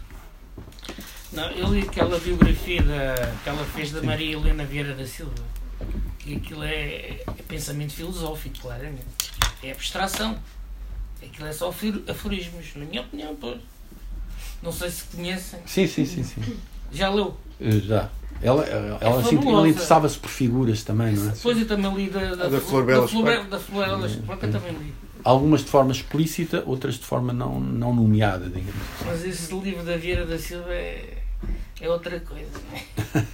Speaker 5: Não, eu li aquela biografia da, que ela fez da Maria Helena Vieira da Silva. E aquilo é, é pensamento filosófico, claramente. É abstração. Aquilo é só aforismos, na minha opinião, pois. Não sei se conhecem.
Speaker 1: Sim, sim, sim, sim.
Speaker 5: Já leu?
Speaker 1: Eh, Já. Ela, ela, ela, assim,
Speaker 5: fabulosa.
Speaker 1: ela interessava-se por figuras também, não é?
Speaker 5: Depois eu também li da,
Speaker 2: da Flor Bela
Speaker 5: da Flor,
Speaker 2: Espanca.
Speaker 5: da Flor Bela Espanca também li.
Speaker 1: Algumas de forma explícita, outras de forma não, não nomeada, digamos.
Speaker 5: Mas esse livro da Vieira da Silva é, é outra coisa. Né?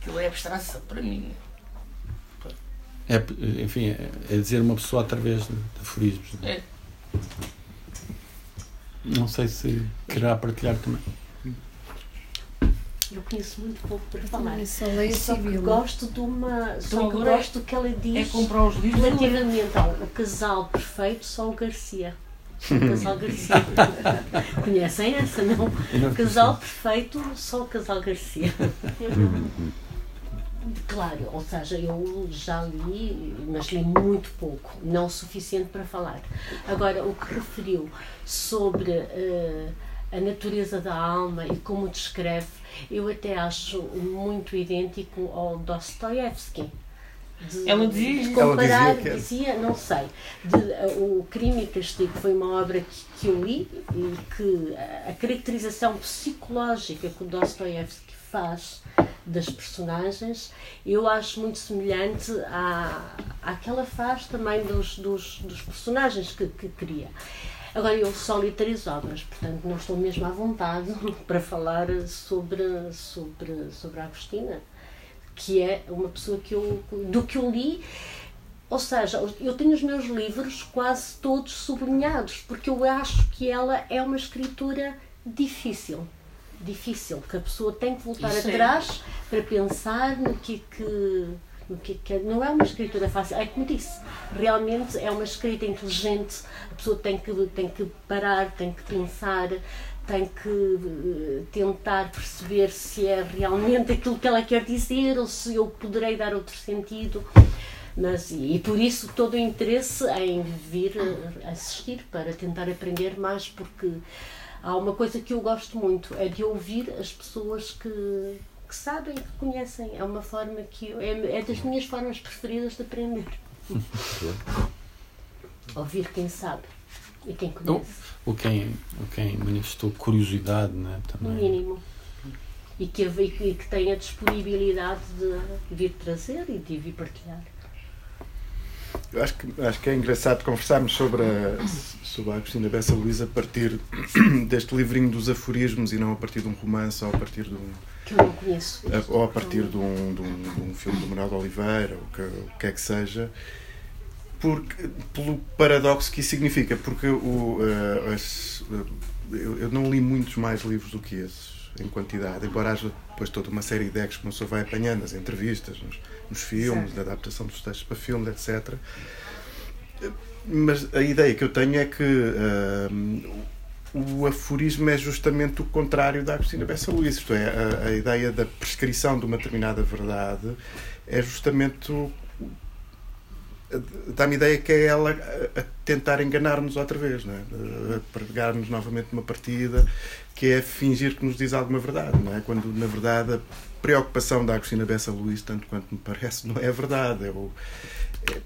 Speaker 5: Aquilo é abstração para mim.
Speaker 1: É, enfim, é, é dizer uma pessoa através de, de aforismos. não é?
Speaker 5: É.
Speaker 1: Não sei se querá partilhar também.
Speaker 3: Eu conheço muito pouco para falar.
Speaker 6: Eu só leio
Speaker 3: Só que gosto de uma. Só
Speaker 5: é-
Speaker 3: gosto do que ela
Speaker 5: É
Speaker 3: diz
Speaker 5: comprar os livros.
Speaker 3: relativamente ao o casal perfeito, só o Garcia. O casal Garcia. Conhecem essa, não?
Speaker 1: Não
Speaker 3: casal perfeito, só o casal Garcia. Claro, ou seja, eu já li, mas li muito pouco, não o suficiente para falar. Agora, o que referiu sobre eh, a natureza da alma e como descreve, eu até acho muito idêntico ao Dostoiévski. De-
Speaker 5: Ela dizia
Speaker 3: de
Speaker 5: isso.
Speaker 2: Ela
Speaker 3: comparar,
Speaker 2: dizia que-
Speaker 3: dizia, não sei, de, eh, o Crime e Castigo foi uma obra que, que eu li e que a, a caracterização psicológica que o Dostoiévski faz das personagens eu acho muito semelhante à, àquela faz também dos, dos, dos personagens que, que cria. Agora, eu só li três obras, portanto não estou mesmo à vontade para falar sobre, sobre, sobre a Agostina, que é uma pessoa que eu, do que eu li, ou seja, eu tenho os meus livros quase todos sublinhados, porque eu acho que ela é uma escritura difícil. Difícil, que a pessoa tem que voltar
Speaker 5: Isso é.
Speaker 3: atrás para pensar no que é que. Que é que não é uma escritura fácil, é como disse, realmente é uma escrita inteligente, a pessoa tem que, tem que parar, tem que pensar, tem que eh, tentar perceber se é realmente aquilo que ela quer dizer ou se eu poderei dar outro sentido. Mas, e, e por isso todo o interesse em vir eh, assistir para tentar aprender mais, porque há uma coisa que eu gosto muito, é de ouvir as pessoas que, que sabem, que conhecem. É uma forma que eu, é, é das minhas formas preferidas de aprender. ouvir quem sabe e quem conhece,
Speaker 1: Ou quem, ou quem manifestou curiosidade, né,
Speaker 3: no
Speaker 1: também.
Speaker 3: mínimo. E que, e que e que tem a disponibilidade de vir trazer e de vir partilhar.
Speaker 2: Eu acho que, acho que é engraçado conversarmos sobre a, sobre a Agostina Bessa Luísa a partir deste livrinho dos aforismos e não a partir de um romance ou a partir de um,
Speaker 3: Que eu não conheço.
Speaker 2: ou a partir de um, de um, de um filme do Manuel de Oliveira ou o que, o que é que seja, porque, pelo paradoxo que isso significa, porque o, uh, as, eu, eu, não li muitos mais livros do que esses, em quantidade, embora haja depois toda uma série de ideias que uma pessoa vai apanhando nas entrevistas, nos, nos filmes, certo. na adaptação dos textos para filmes, etc. Mas a ideia que eu tenho é que uh, o aforismo é justamente o contrário da Agostina Bessa Luís, isto é, a, a ideia da prescrição de uma determinada verdade é justamente dá-me ideia que é ela a tentar enganar-nos outra vez, não é? a pregar-nos novamente uma partida que é fingir que nos diz alguma verdade, não é? quando na verdade a preocupação da Agostina Bessa Luís, tanto quanto me parece, não é a verdade, é o,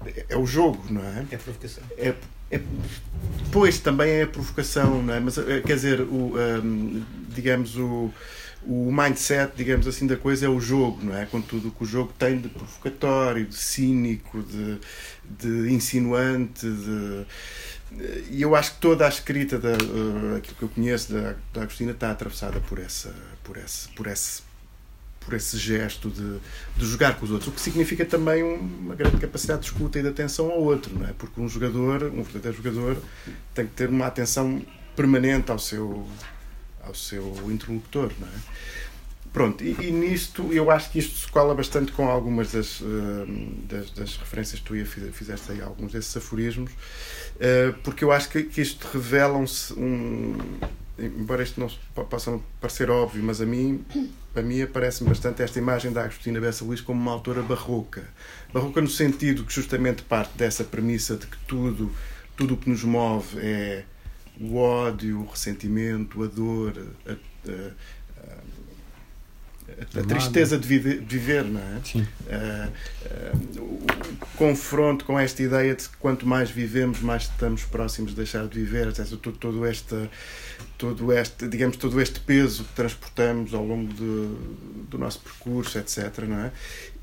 Speaker 2: é, é o jogo, não é?
Speaker 5: É a provocação.
Speaker 2: É, é, pois também é a provocação, não é? Mas eh, quer dizer, o, um, digamos, o o mindset, digamos assim, da coisa é o jogo, não é? Com tudo o que o jogo tem de provocatório, de cínico, de, de insinuante, de... E eu acho que toda a escrita, da, uh, aquilo que eu conheço da, da Agostina, está atravessada por, essa, por, esse, por, esse, por esse gesto de, de jogar com os outros, o que significa também uma grande capacidade de escuta e de atenção ao outro, não é? Porque um jogador, um verdadeiro jogador, tem que ter uma atenção permanente ao seu ao seu interlocutor, não é? Pronto, e, e, nisto eu acho que isto se cola bastante com algumas das, uh, das, das, referências que tu fizeste aí, alguns desses aforismos, uh, porque eu acho que, que isto revela-se um. Embora isto não possa parecer óbvio, mas a mim, a mim aparece-me bastante esta imagem da Agostina Bessa Luís como uma autora barroca. Barroca no sentido que justamente parte dessa premissa de que tudo, tudo o que nos move é o ódio, o ressentimento, a dor, a, a, a tristeza de viver, não é?
Speaker 1: Sim.
Speaker 2: o confronto com esta ideia de que quanto mais vivemos, mais estamos próximos de deixar de viver, etc. Todo, todo, esta, todo, este, digamos, todo este peso que transportamos ao longo de, do nosso percurso, etc. Não é?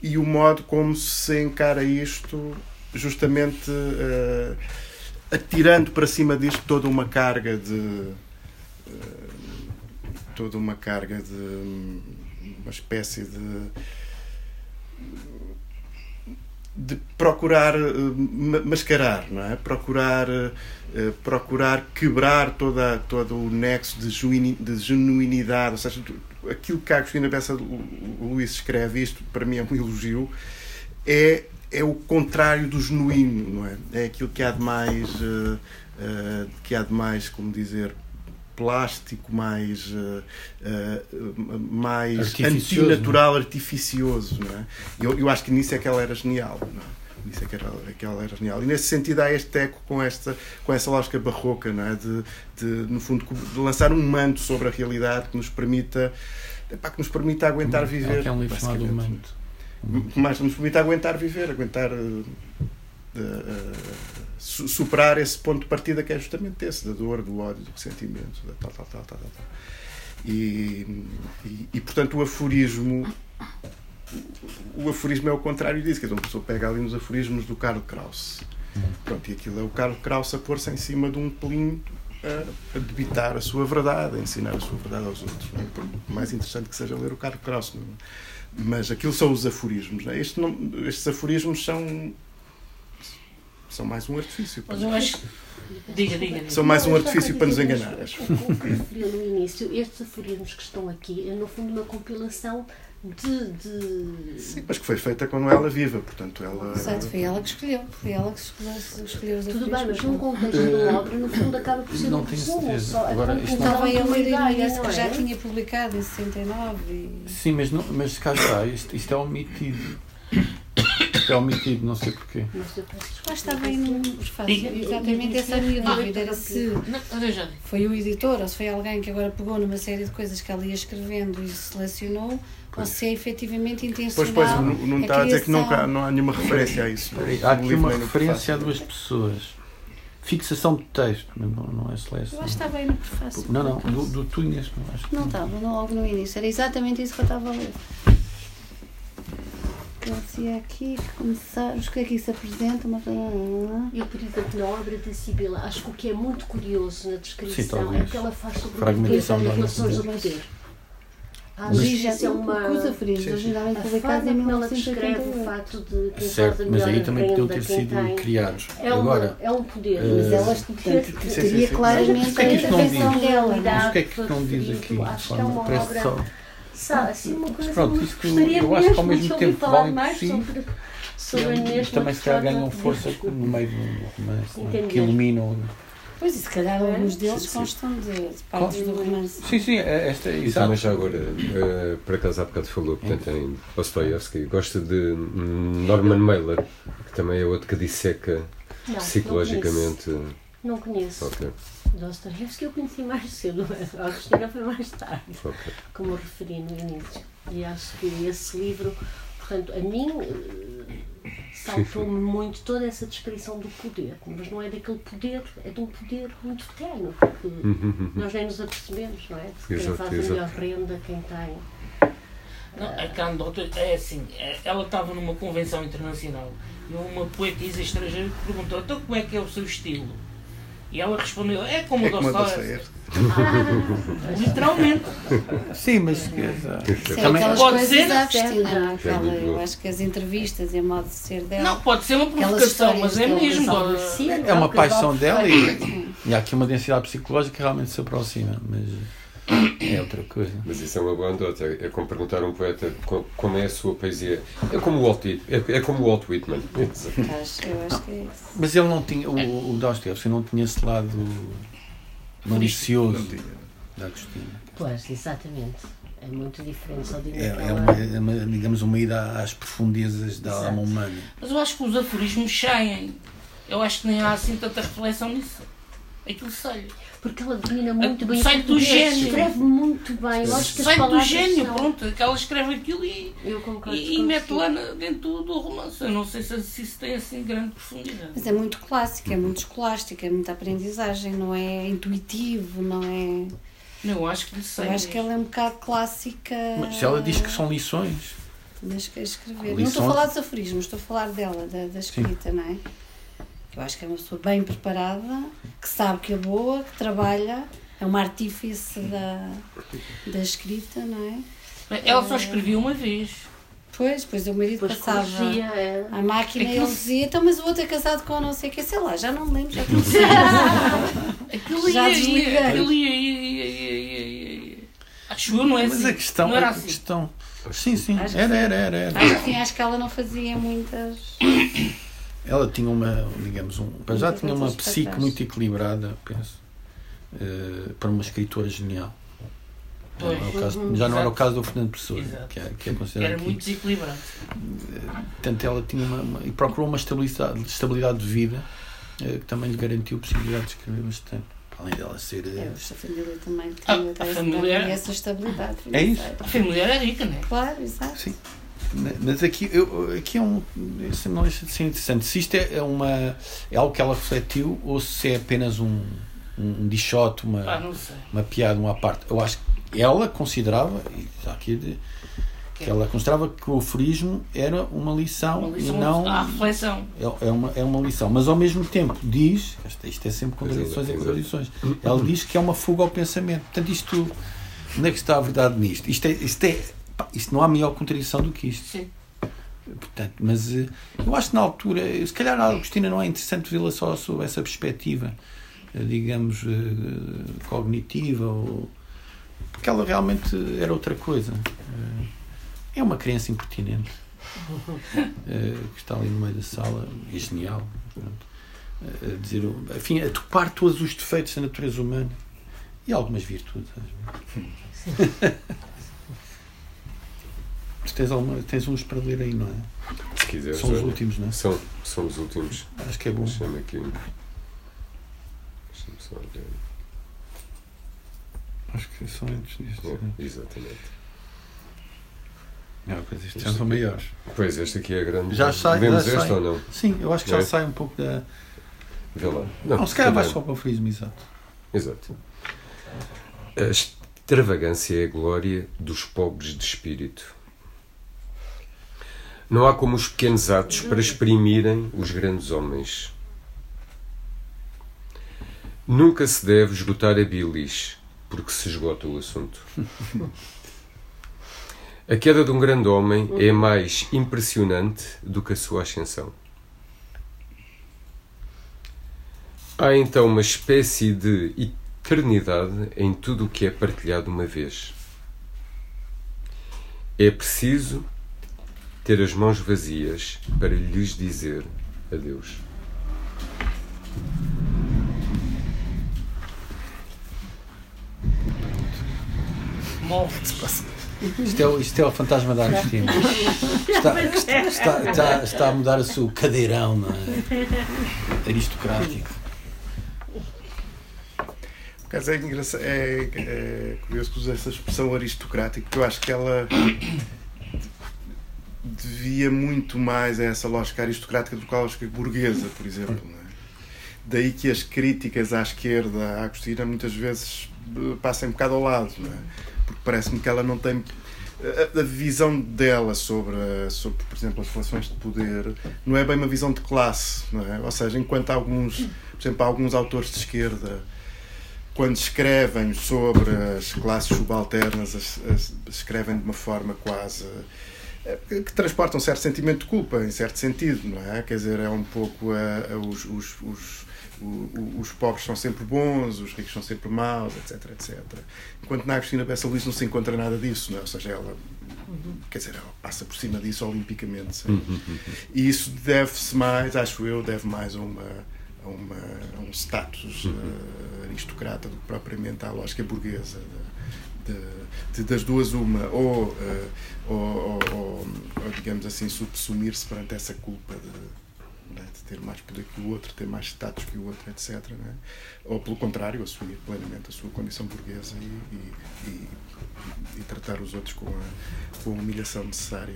Speaker 2: E o modo como se encara isto justamente. Uh, atirando para cima disto toda uma carga de toda uma carga de uma espécie de de procurar eh, mascarar, não é? Procurar eh, procurar quebrar toda todo o nexo de, genuinidade, ou seja, aquilo que a Agostina Bessa Luís escreve isto para mim é um elogio é é o contrário do genuíno, não é? É aquilo que há de mais, que há de mais, como dizer, plástico, mais, uh, mais antinatural, artificioso, não é? Eu, eu acho que nisso é que ela era genial, não é? Isso é que, é que ela era genial. E nesse sentido há este eco com, esta, com essa lógica barroca, não é? de, de, no fundo, de lançar um manto sobre a realidade que nos permita, epá, que nos permita aguentar viver.
Speaker 1: É um livro chamado Manto
Speaker 2: mais nos permite aguentar viver, aguentar uh, superar esse ponto de partida que é justamente esse, da dor, do ódio, do ressentimento, da tal, tal, tal, tal, tal. E, e, e, portanto o aforismo o aforismo é o contrário disso, que uma pessoa pega ali nos aforismos do Karl Kraus. Pronto, e aquilo é o Karl Kraus a pôr-se em cima de um pelinho a, a debitar a sua verdade, a ensinar a sua verdade aos outros. Não é? Por mais interessante que seja ler o Karl Kraus. Não é? Mas aquilo são os aforismos. Né? Este não, estes aforismos são são mais um artifício.
Speaker 5: Mas eu acho. Diga, diga, diga.
Speaker 2: São mais um artifício para nos enganar.
Speaker 3: O que referiu no início, estes aforismos que estão aqui, é no fundo uma compilação de, de...
Speaker 2: Sim, mas que foi feita quando ela viva, portanto ela...
Speaker 6: Exato, foi ela que escolheu, foi ela que escolheu, escolheu os
Speaker 3: Tudo bem, mas num contexto da obra, no fundo acaba por ser
Speaker 1: não
Speaker 3: um
Speaker 1: resumo,
Speaker 3: só
Speaker 1: Agora, isto
Speaker 6: Estava a ler ideia, que já tinha publicado em 69 e...
Speaker 1: Sim, mas, não, mas cá está, isto, isto é omitido. Isto é omitido, não sei porquê.
Speaker 6: Lá estava prefácio, exatamente essa a minha dúvida, era se foi o editor ou se foi alguém que agora pegou numa série de coisas que ela ia escrevendo e selecionou ou se é efetivamente intencional.
Speaker 2: Pois, pois, não está a dizer que não, não há nenhuma referência a isso.
Speaker 1: Há aqui uma referência a duas pessoas. Fixação de texto, mas não, não é seleção.
Speaker 6: Eu acho que estava aí no prefácio.
Speaker 1: Não, não, do, do tu Inês,
Speaker 6: não acho. Não estava, não, logo no início. Era exatamente isso que eu estava a ler. Ele dizia aqui que começar, os que aqui se apresentam, mas.
Speaker 3: Eu, por exemplo, na obra da Sibila, acho que o que é muito curioso na descrição Sim, é o que ela faz sobre as relações do poder Ah, mas isso é uma.
Speaker 6: Os aforismos, originalmente publicados em 1988.
Speaker 3: o facto de quem
Speaker 1: certo, mas aí também podiam ter sido tem, criados.
Speaker 3: É,
Speaker 1: Agora,
Speaker 3: é um poder.
Speaker 6: Uh, mas elas, portanto, teria claramente a intervenção dela.
Speaker 1: Mas o que é que não diz aqui?
Speaker 3: Acho que é uma obra... Só. assim, uma coisa
Speaker 1: pronto,
Speaker 3: que
Speaker 1: isto, eu acho que ao mesmo tempo vale si.
Speaker 3: Sobre, sobre mesmo
Speaker 1: também se calhar ganham força no meio do romance, é? que iluminam
Speaker 6: Pois, e se calhar é. alguns deles sim, sim. constam de, de partes do romance.
Speaker 1: Sim, sim, é esta é
Speaker 4: E também já agora, uh, por acaso há bocado falou, portanto, em Dostoevsky, gosta de Norman Mailer, que também é outro que disseca não, psicologicamente.
Speaker 3: Não conheço. Não conheço.
Speaker 4: Okay.
Speaker 3: Dostoevsky eu conheci mais cedo, a Agostina foi mais tarde, okay. como referi no início. E acho que esse livro, portanto, a mim saltou-me muito toda essa descrição do poder, mas não é daquele poder, é de um poder muito tenue, que uhum. nós nem nos apercebemos, não é? De quem faz a melhor renda, quem tem.
Speaker 5: Não, a Candota é assim, é, ela estava numa convenção internacional e uma poetisa estrangeira perguntou então como é que é o seu estilo? E ela respondeu, é como é o Dostoiévski. Ah, literalmente.
Speaker 1: Sim, mas
Speaker 6: Sim, também pode ser Agostina, eu acho que as entrevistas e o modo de ser dela.
Speaker 5: Não, pode ser uma provocação, mas é mesmo.
Speaker 1: É uma paixão dela e, e há aqui uma densidade psicológica que realmente se aproxima. Mas é outra coisa.
Speaker 4: Mas isso é uma boa anedota. É como perguntar a um poeta como é a sua poesia. É como o Walt, é, é como o Walt Whitman.
Speaker 6: eu acho que é isso.
Speaker 1: Mas ele não tinha, o, o Dostoevsky não tinha esse lado malicioso da Agostina.
Speaker 3: Pois, exatamente. É muito diferente. Só
Speaker 1: é, é, uma, é uma, digamos, uma ida às profundezas da Exato. alma humana.
Speaker 5: Mas eu acho que os aforismos saem. Eu acho que nem há assim tanta reflexão nisso. Aquilo sai
Speaker 3: porque ela domina muito bem
Speaker 5: sai do gênio.
Speaker 3: escreve muito bem eu acho que
Speaker 5: sai do gênio são... pronto que ela escreve aquilo e, e, e mete lá dentro do romance. Eu não sei se, se isso tem assim grande profundidade.
Speaker 6: Mas é muito clássico é muito escolástico é muita aprendizagem não é intuitivo não é
Speaker 5: não, eu acho que lhe sei
Speaker 6: eu acho que ela é um bocado clássica
Speaker 1: mas se ela diz que são lições.
Speaker 6: mas que escrever. Lições... não estou a falar dos aforismos estou a falar dela da, da escrita Sim. não é eu acho que é uma pessoa bem preparada, que sabe que é boa, que trabalha, é uma artífice da, da escrita, não
Speaker 5: é? Ela só escrevia uma vez.
Speaker 6: Pois, pois o marido pois passava corrigia, é. a máquina Aquilo... e ele dizia, então, mas o outro é casado com não sei o que, sei lá, já não me lembro, já
Speaker 5: Aquilo já desliguei. Aquilo ia, ia, ia, ia, Acho eu, não é
Speaker 1: mas
Speaker 5: assim.
Speaker 1: a questão,
Speaker 5: não era
Speaker 1: a
Speaker 5: assim.
Speaker 1: questão. Sim, sim, era, era, era, era.
Speaker 6: Acho que, sim, acho que ela não fazia muitas
Speaker 1: ela tinha uma, digamos, um, já tinha uma psique muito equilibrada, penso, uh, para uma escritora genial. Já não, era o caso, já não era o caso do Fernando Pessoa, que é, que é considerado.
Speaker 5: Era muito desequilibrado.
Speaker 1: Portanto, ela tinha uma, uma, e procurou uma estabilidade, estabilidade de vida uh, que também lhe garantiu a possibilidade de escrever bastante. Além dela ser.
Speaker 6: É, a família também tinha ah, a família... essa estabilidade.
Speaker 1: É isso.
Speaker 5: A família era rica, não é?
Speaker 6: Claro, exato.
Speaker 1: Sim. Mas aqui, eu, aqui é um. Isso não deixa de ser interessante. Se isto é, uma, é algo que ela refletiu ou se é apenas um, um dichote, uma,
Speaker 5: ah,
Speaker 1: uma piada, uma parte. Eu acho que ela considerava, e aqui de, que ela considerava que o aforismo era uma lição,
Speaker 5: uma lição
Speaker 1: e não.
Speaker 5: A reflexão.
Speaker 1: É, é, uma, é uma lição. Mas ao mesmo tempo diz, isto é sempre contradições e contradições, ela diz que é uma fuga ao pensamento. Portanto, isto. Onde é que está a verdade nisto? Isto é, isto é isto não há maior contradição do que isto.
Speaker 5: Sim.
Speaker 1: Portanto, mas eh, eu acho que na altura, se calhar a Agostina não é interessante vê-la só sob essa perspectiva, eh, digamos, eh, cognitiva, ou, porque ela realmente era outra coisa. É uma criança impertinente que está ali no meio da sala, é genial. a dizer, enfim, a topar todos os defeitos da natureza humana e algumas virtudes. Tens, alguma, tens uns para ler aí, não é?
Speaker 4: Se quiseres.
Speaker 1: São os últimos, não é?
Speaker 4: São, são os últimos.
Speaker 1: Acho que é bom.
Speaker 4: Deixa-me aqui. Deixa-me só olhar.
Speaker 1: Acho que são antes disto.
Speaker 4: É, exatamente.
Speaker 1: Não, pois isto já são maiores.
Speaker 4: Pois, este aqui é grande.
Speaker 1: Já sai.
Speaker 4: Vemos
Speaker 1: já
Speaker 4: este
Speaker 1: sai.
Speaker 4: ou não?
Speaker 1: Sim, eu acho que já é? sai um pouco da.
Speaker 4: Vê lá.
Speaker 1: Não, não se calhar vai só para o frismo, exato.
Speaker 4: Exato. A extravagância é a glória dos pobres de espírito. Não há como os pequenos atos para exprimirem os grandes homens. Nunca se deve esgotar a bilis, porque se esgota o assunto. A queda de um grande homem é mais impressionante do que a sua ascensão. Há então uma espécie de eternidade em tudo o que é partilhado uma vez. É preciso ter as mãos vazias para lhes dizer adeus.
Speaker 1: Isto é, isto é o fantasma da Agostina. Está, está, está, está, está a mudar o seu cadeirão é? aristocrático.
Speaker 2: Mas é, engraçado, é, é curioso que usa essa expressão aristocrática, porque eu acho que ela devia muito mais a essa lógica aristocrática do que a lógica burguesa, por exemplo. É? Daí que as críticas à esquerda, à Agostina, muitas vezes eh, passem um bocado ao lado, é? porque parece-me que ela não tem a, visão dela sobre, sobre, por exemplo, as relações de poder não é bem uma visão de classe, é? Ou seja, enquanto alguns, por exemplo, alguns autores de esquerda quando escrevem sobre as classes subalternas, as, as, escrevem de uma forma quase eh, que transportam um certo sentimento de culpa, em certo sentido, não é? Quer dizer, é um pouco uh, os, os, os, os, pobres são sempre bons, os ricos são sempre maus, etc, etc. Enquanto na Agostina Bessa Luís não se encontra nada disso, não é? Ou seja, ela, uhum. quer dizer, ela passa por cima disso olimpicamente. Uhum. E isso deve-se mais, acho eu, deve mais a uma a, uma, a um status uh, aristocrata do que propriamente à lógica burguesa. De, de, de, das duas, uma, ou, uh, ou, ou, ou, digamos assim, subsumir-se perante essa culpa de, né, de, ter mais poder que o outro, ter mais status que o outro, etc. Né? Ou, pelo contrário, assumir plenamente a sua condição burguesa e, e, e e tratar os outros com a, com a humilhação necessária.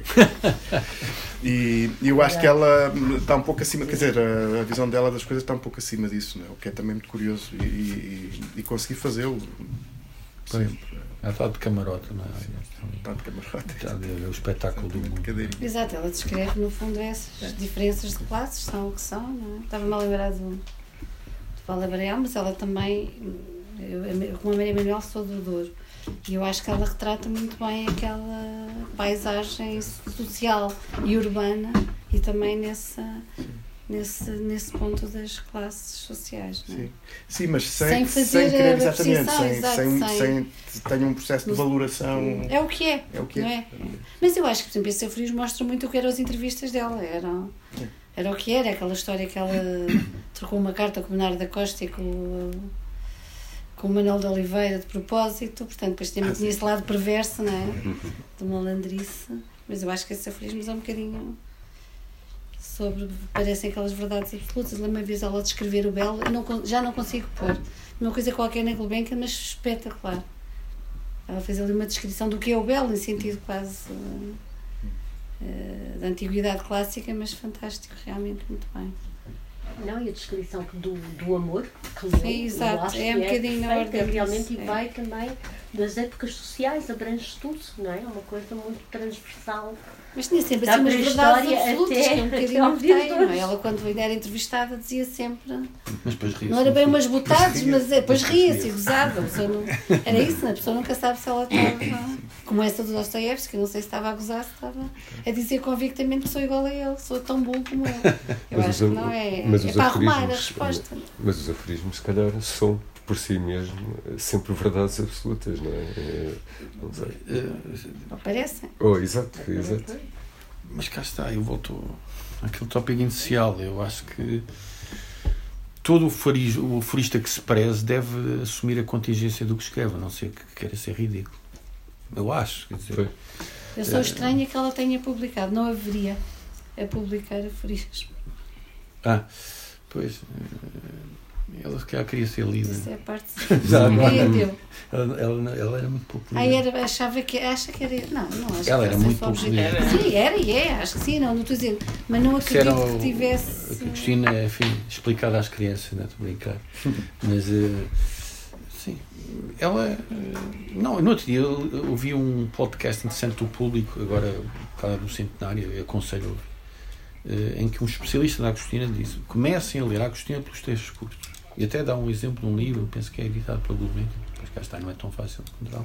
Speaker 2: e, eu acho que ela está um pouco acima, quer dizer, a, a, visão dela das coisas está um pouco acima disso, é? o que é também muito curioso e, e, e conseguir fazê-lo sempre.
Speaker 1: Ela está de camarote, não é?
Speaker 2: Está de camarote.
Speaker 1: Está ver o espetáculo do mundo.
Speaker 6: Exato, ela descreve no fundo essas diferenças de classes, são o que são, não é? Estava-me a lembrar do, do Abraão, mas ela também, eu, como a Maria Manuel, sou do Douro e eu acho que ela retrata muito bem aquela paisagem social e urbana e também nessa, nesse, nesse ponto das classes sociais. Não é?
Speaker 2: Sim. Sim, mas sem, sem, fazer sem querer exatamente, sem, exato, sem, sem, sem ter um processo de valoração.
Speaker 6: É o que é. É o que é. é. Mas eu acho que, por exemplo, esse Frios mostra muito o que eram as entrevistas dela. Eram, é. Era o que era, aquela história que ela trocou uma carta com o Bernardo da Costa e com com o Manuel de Oliveira de propósito, portanto, depois tem, ah, tinha esse lado perverso, não é? De malandrice, mas eu acho que esse aforismo é um bocadinho sobre, parecem aquelas verdades absolutas. Lembro uma vez ela descrever o belo, não, já não consigo pôr uma coisa qualquer na Gulbenkian, mas espetacular. Ela fez ali uma descrição do que é o belo, em sentido quase uh, uh, da antiguidade clássica, mas fantástico, realmente muito bem.
Speaker 3: Não, e a descrição do, do amor
Speaker 6: que leu, Sim, exato, é um bocadinho na
Speaker 3: ordem realmente e é. vai também das épocas sociais, abrange tudo, não é? É uma coisa muito transversal.
Speaker 6: Mas tinha sempre assim umas verdades absolutas, até, que é um bocadinho tem, não é? Ela quando era entrevistada dizia sempre.
Speaker 1: Mas depois ria
Speaker 6: Não era bem umas botadas, mas é, depois ria-se e gozava. Não, era isso, a pessoa nunca sabe se ela estava. Como essa do Dostoiévski, que não sei se estava a gozar, se estava a dizer convictamente que sou igual a ele, sou tão bom como ele. Eu mas acho que não é. Mas é para arrumar a resposta.
Speaker 4: Mas os aforismos, se calhar, são por si mesmo sempre verdades absolutas, não é? é não sei.
Speaker 6: Não parecem.
Speaker 4: Oh, exato, exato.
Speaker 1: Mas cá está, eu volto àquele tópico inicial. Eu acho que todo o, faris, o aforista que se preze deve assumir a contingência do que escreve, a não ser que queira ser ridículo. Eu acho. Quer dizer,
Speaker 6: eu sou estranha que ela tenha publicado, não haveria a publicar aforismos.
Speaker 1: Ah, pois. Ela calhar queria ser lida.
Speaker 6: Isso é a parte. Já,
Speaker 1: não, ela, ela, ela, era muito pouco
Speaker 6: lida. Ah, era, achava que. Acha que era. Não, não acho
Speaker 1: Ela que era muito pouco lida.
Speaker 6: Sim, era e é, acho que sim, não, não estou a dizer. Mas não acredito era que tivesse.
Speaker 1: A Cristina, enfim, explicada às crianças, não é? Estou a brincar. Mas. Uh, sim. Ela. Uh, não, no outro dia eu ouvi um podcast interessante do público, agora, por causa do centenário, eu aconselho uh, em que um especialista da Agostina disse: comecem a ler a Agostina pelos textos curtos. E até dá um exemplo de um livro, penso que é editado pela Gulbenkian, mas cá está, não é tão fácil de encontrar.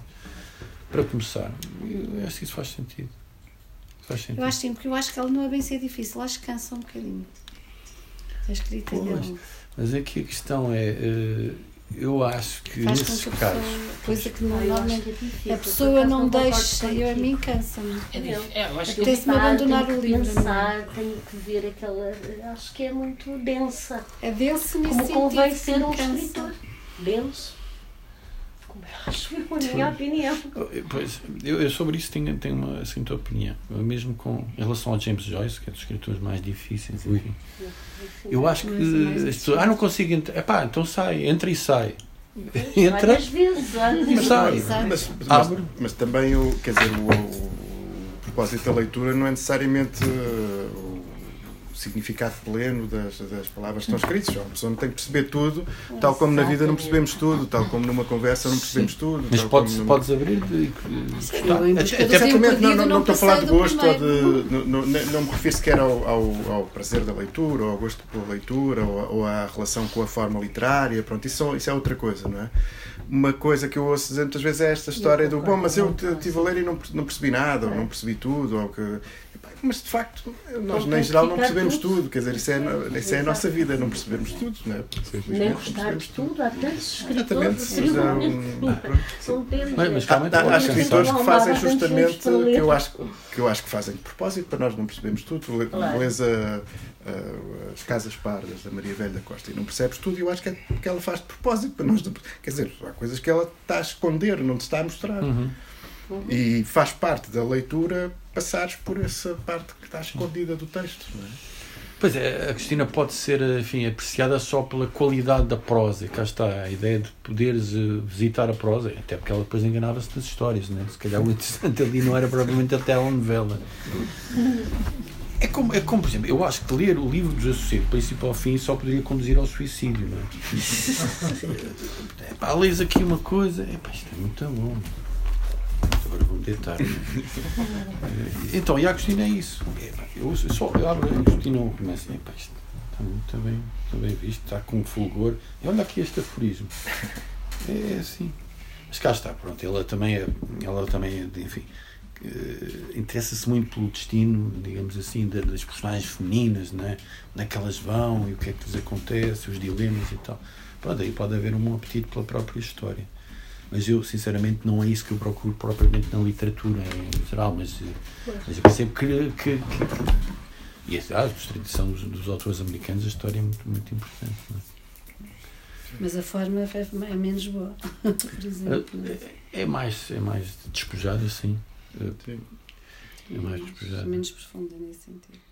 Speaker 1: para começar. Eu acho que isso faz sentido. Faz sentido.
Speaker 6: Eu acho sim, porque eu acho que ela não é bem ser difícil, acho que cansa um bocadinho. A escrita dele.
Speaker 1: mas aqui a questão é. Uh, eu acho que
Speaker 6: Faz
Speaker 1: nesses
Speaker 6: com que a
Speaker 1: casos.
Speaker 6: pessoa, coisa que
Speaker 3: acho
Speaker 6: normalmente
Speaker 3: é
Speaker 6: a pessoa não
Speaker 3: concordo
Speaker 6: deixa, eu a mim cansa-me.
Speaker 5: É, é, eu acho que
Speaker 6: Apetece-me
Speaker 3: Pensar,
Speaker 6: abandonar
Speaker 3: tenho
Speaker 6: o
Speaker 3: que
Speaker 6: livro, não é?
Speaker 3: Pensar, tenho que ver aquela. Acho que é muito densa.
Speaker 6: É denso nesse
Speaker 3: Como
Speaker 6: sentido.
Speaker 3: convém
Speaker 6: que
Speaker 3: ser
Speaker 6: me
Speaker 3: um
Speaker 6: cansa.
Speaker 3: escritor. Denso. Como eu acho eu, a minha opinião.
Speaker 1: Pois, eu, eu sobre isso tenho, tenho uma assim, tua opinião. Mesmo com, em relação ao James Joyce, que é dos escritores mais difíceis, enfim. Eu acho que
Speaker 6: Mas é mais
Speaker 1: as pessoas. Ah, não consigo entrar. Epá, então sai, entra e sai. Entra.
Speaker 3: Várias vezes.
Speaker 1: Mas sai.
Speaker 2: Mas, mas,
Speaker 1: Abre.
Speaker 2: mas também o, quer dizer, o, o- o propósito da leitura não é necessariamente uh, significado pleno das, das palavras que estão escritas. A pessoa não tem que perceber tudo, tal como na vida não percebemos tudo, tal como numa conversa não percebemos tudo.
Speaker 1: Mas podes,
Speaker 2: numa-
Speaker 1: podes abrir de, até, até
Speaker 2: Exatamente, não, não, não estou a falar de gosto de. Não, não, não me refiro sequer ao, ao, ao prazer da leitura, ou ao gosto pela leitura, ou, a- ou à relação com a forma literária. Pronto, isso, isso é outra coisa, não é? Uma coisa que eu ouço dizer muitas vezes é esta história do bom, mas eu estive a ler e não, não percebi nada, ou não percebi tudo, ou que. Mas de facto, nós
Speaker 3: Não
Speaker 2: em geral não percebemos
Speaker 3: tudo.
Speaker 2: tudo, quer dizer, isso é, isso é a nossa vida, não percebemos tudo, não é?
Speaker 3: Nem gostar de tudo, há tantos
Speaker 2: Exatamente,
Speaker 3: escritores.
Speaker 2: mas é Há, escritores que fazem justamente que eu, acho, que eu acho que fazem de propósito para nós não percebermos tudo. Lês a- a- as Casas Pardas da Maria Velha da Costa e não percebes tudo, e eu acho que é porque ela faz de propósito para nós. Quer dizer, há coisas que ela está a esconder, não te está a mostrar.
Speaker 1: Uhum.
Speaker 2: E faz parte da leitura passares por essa parte que está escondida do texto. Não é?
Speaker 1: Pois é, a Cristina pode ser enfim, apreciada só pela qualidade da prosa. E cá está a ideia de poderes eh, visitar a prosa, até porque ela depois enganava-se nas histórias. Né? Se calhar o interessante ali não era propriamente a telenovela. É como, é como, por exemplo, eu acho que ler o livro dos Assossegos, do princípio ao fim, só poderia conduzir ao suicídio. Não é? é pá, lês aqui uma coisa, é pá, isto é muito bom. Agora vou-me deitar. Então, e a Agostina é isso. É, Eu só eu abro a Agostina e. É, isto está muito bem, está bem visto, está com fulgor. E olha aqui este aforismo. É assim. Mas cá está, pronto. Ela também é, ela também é, enfim, eh, interessa-se muito pelo destino, digamos assim, da- das personagens femininas, né? onde é que elas vão e o que é que lhes acontece, os dilemas e tal. Pronto, aí pode haver um apetite pela própria história. Mas eu, sinceramente, não é isso que eu procuro propriamente na literatura em geral, mas, eh, mas eu percebo que. que, que e essa ah, a tradição dos, dos autores americanos, a história é muito, muito importante. Não é?
Speaker 6: Mas a forma é é menos boa, por exemplo.
Speaker 1: É, é mais, é mais despojado assim. É mais
Speaker 6: É
Speaker 1: despojado.
Speaker 6: menos profunda nesse sentido.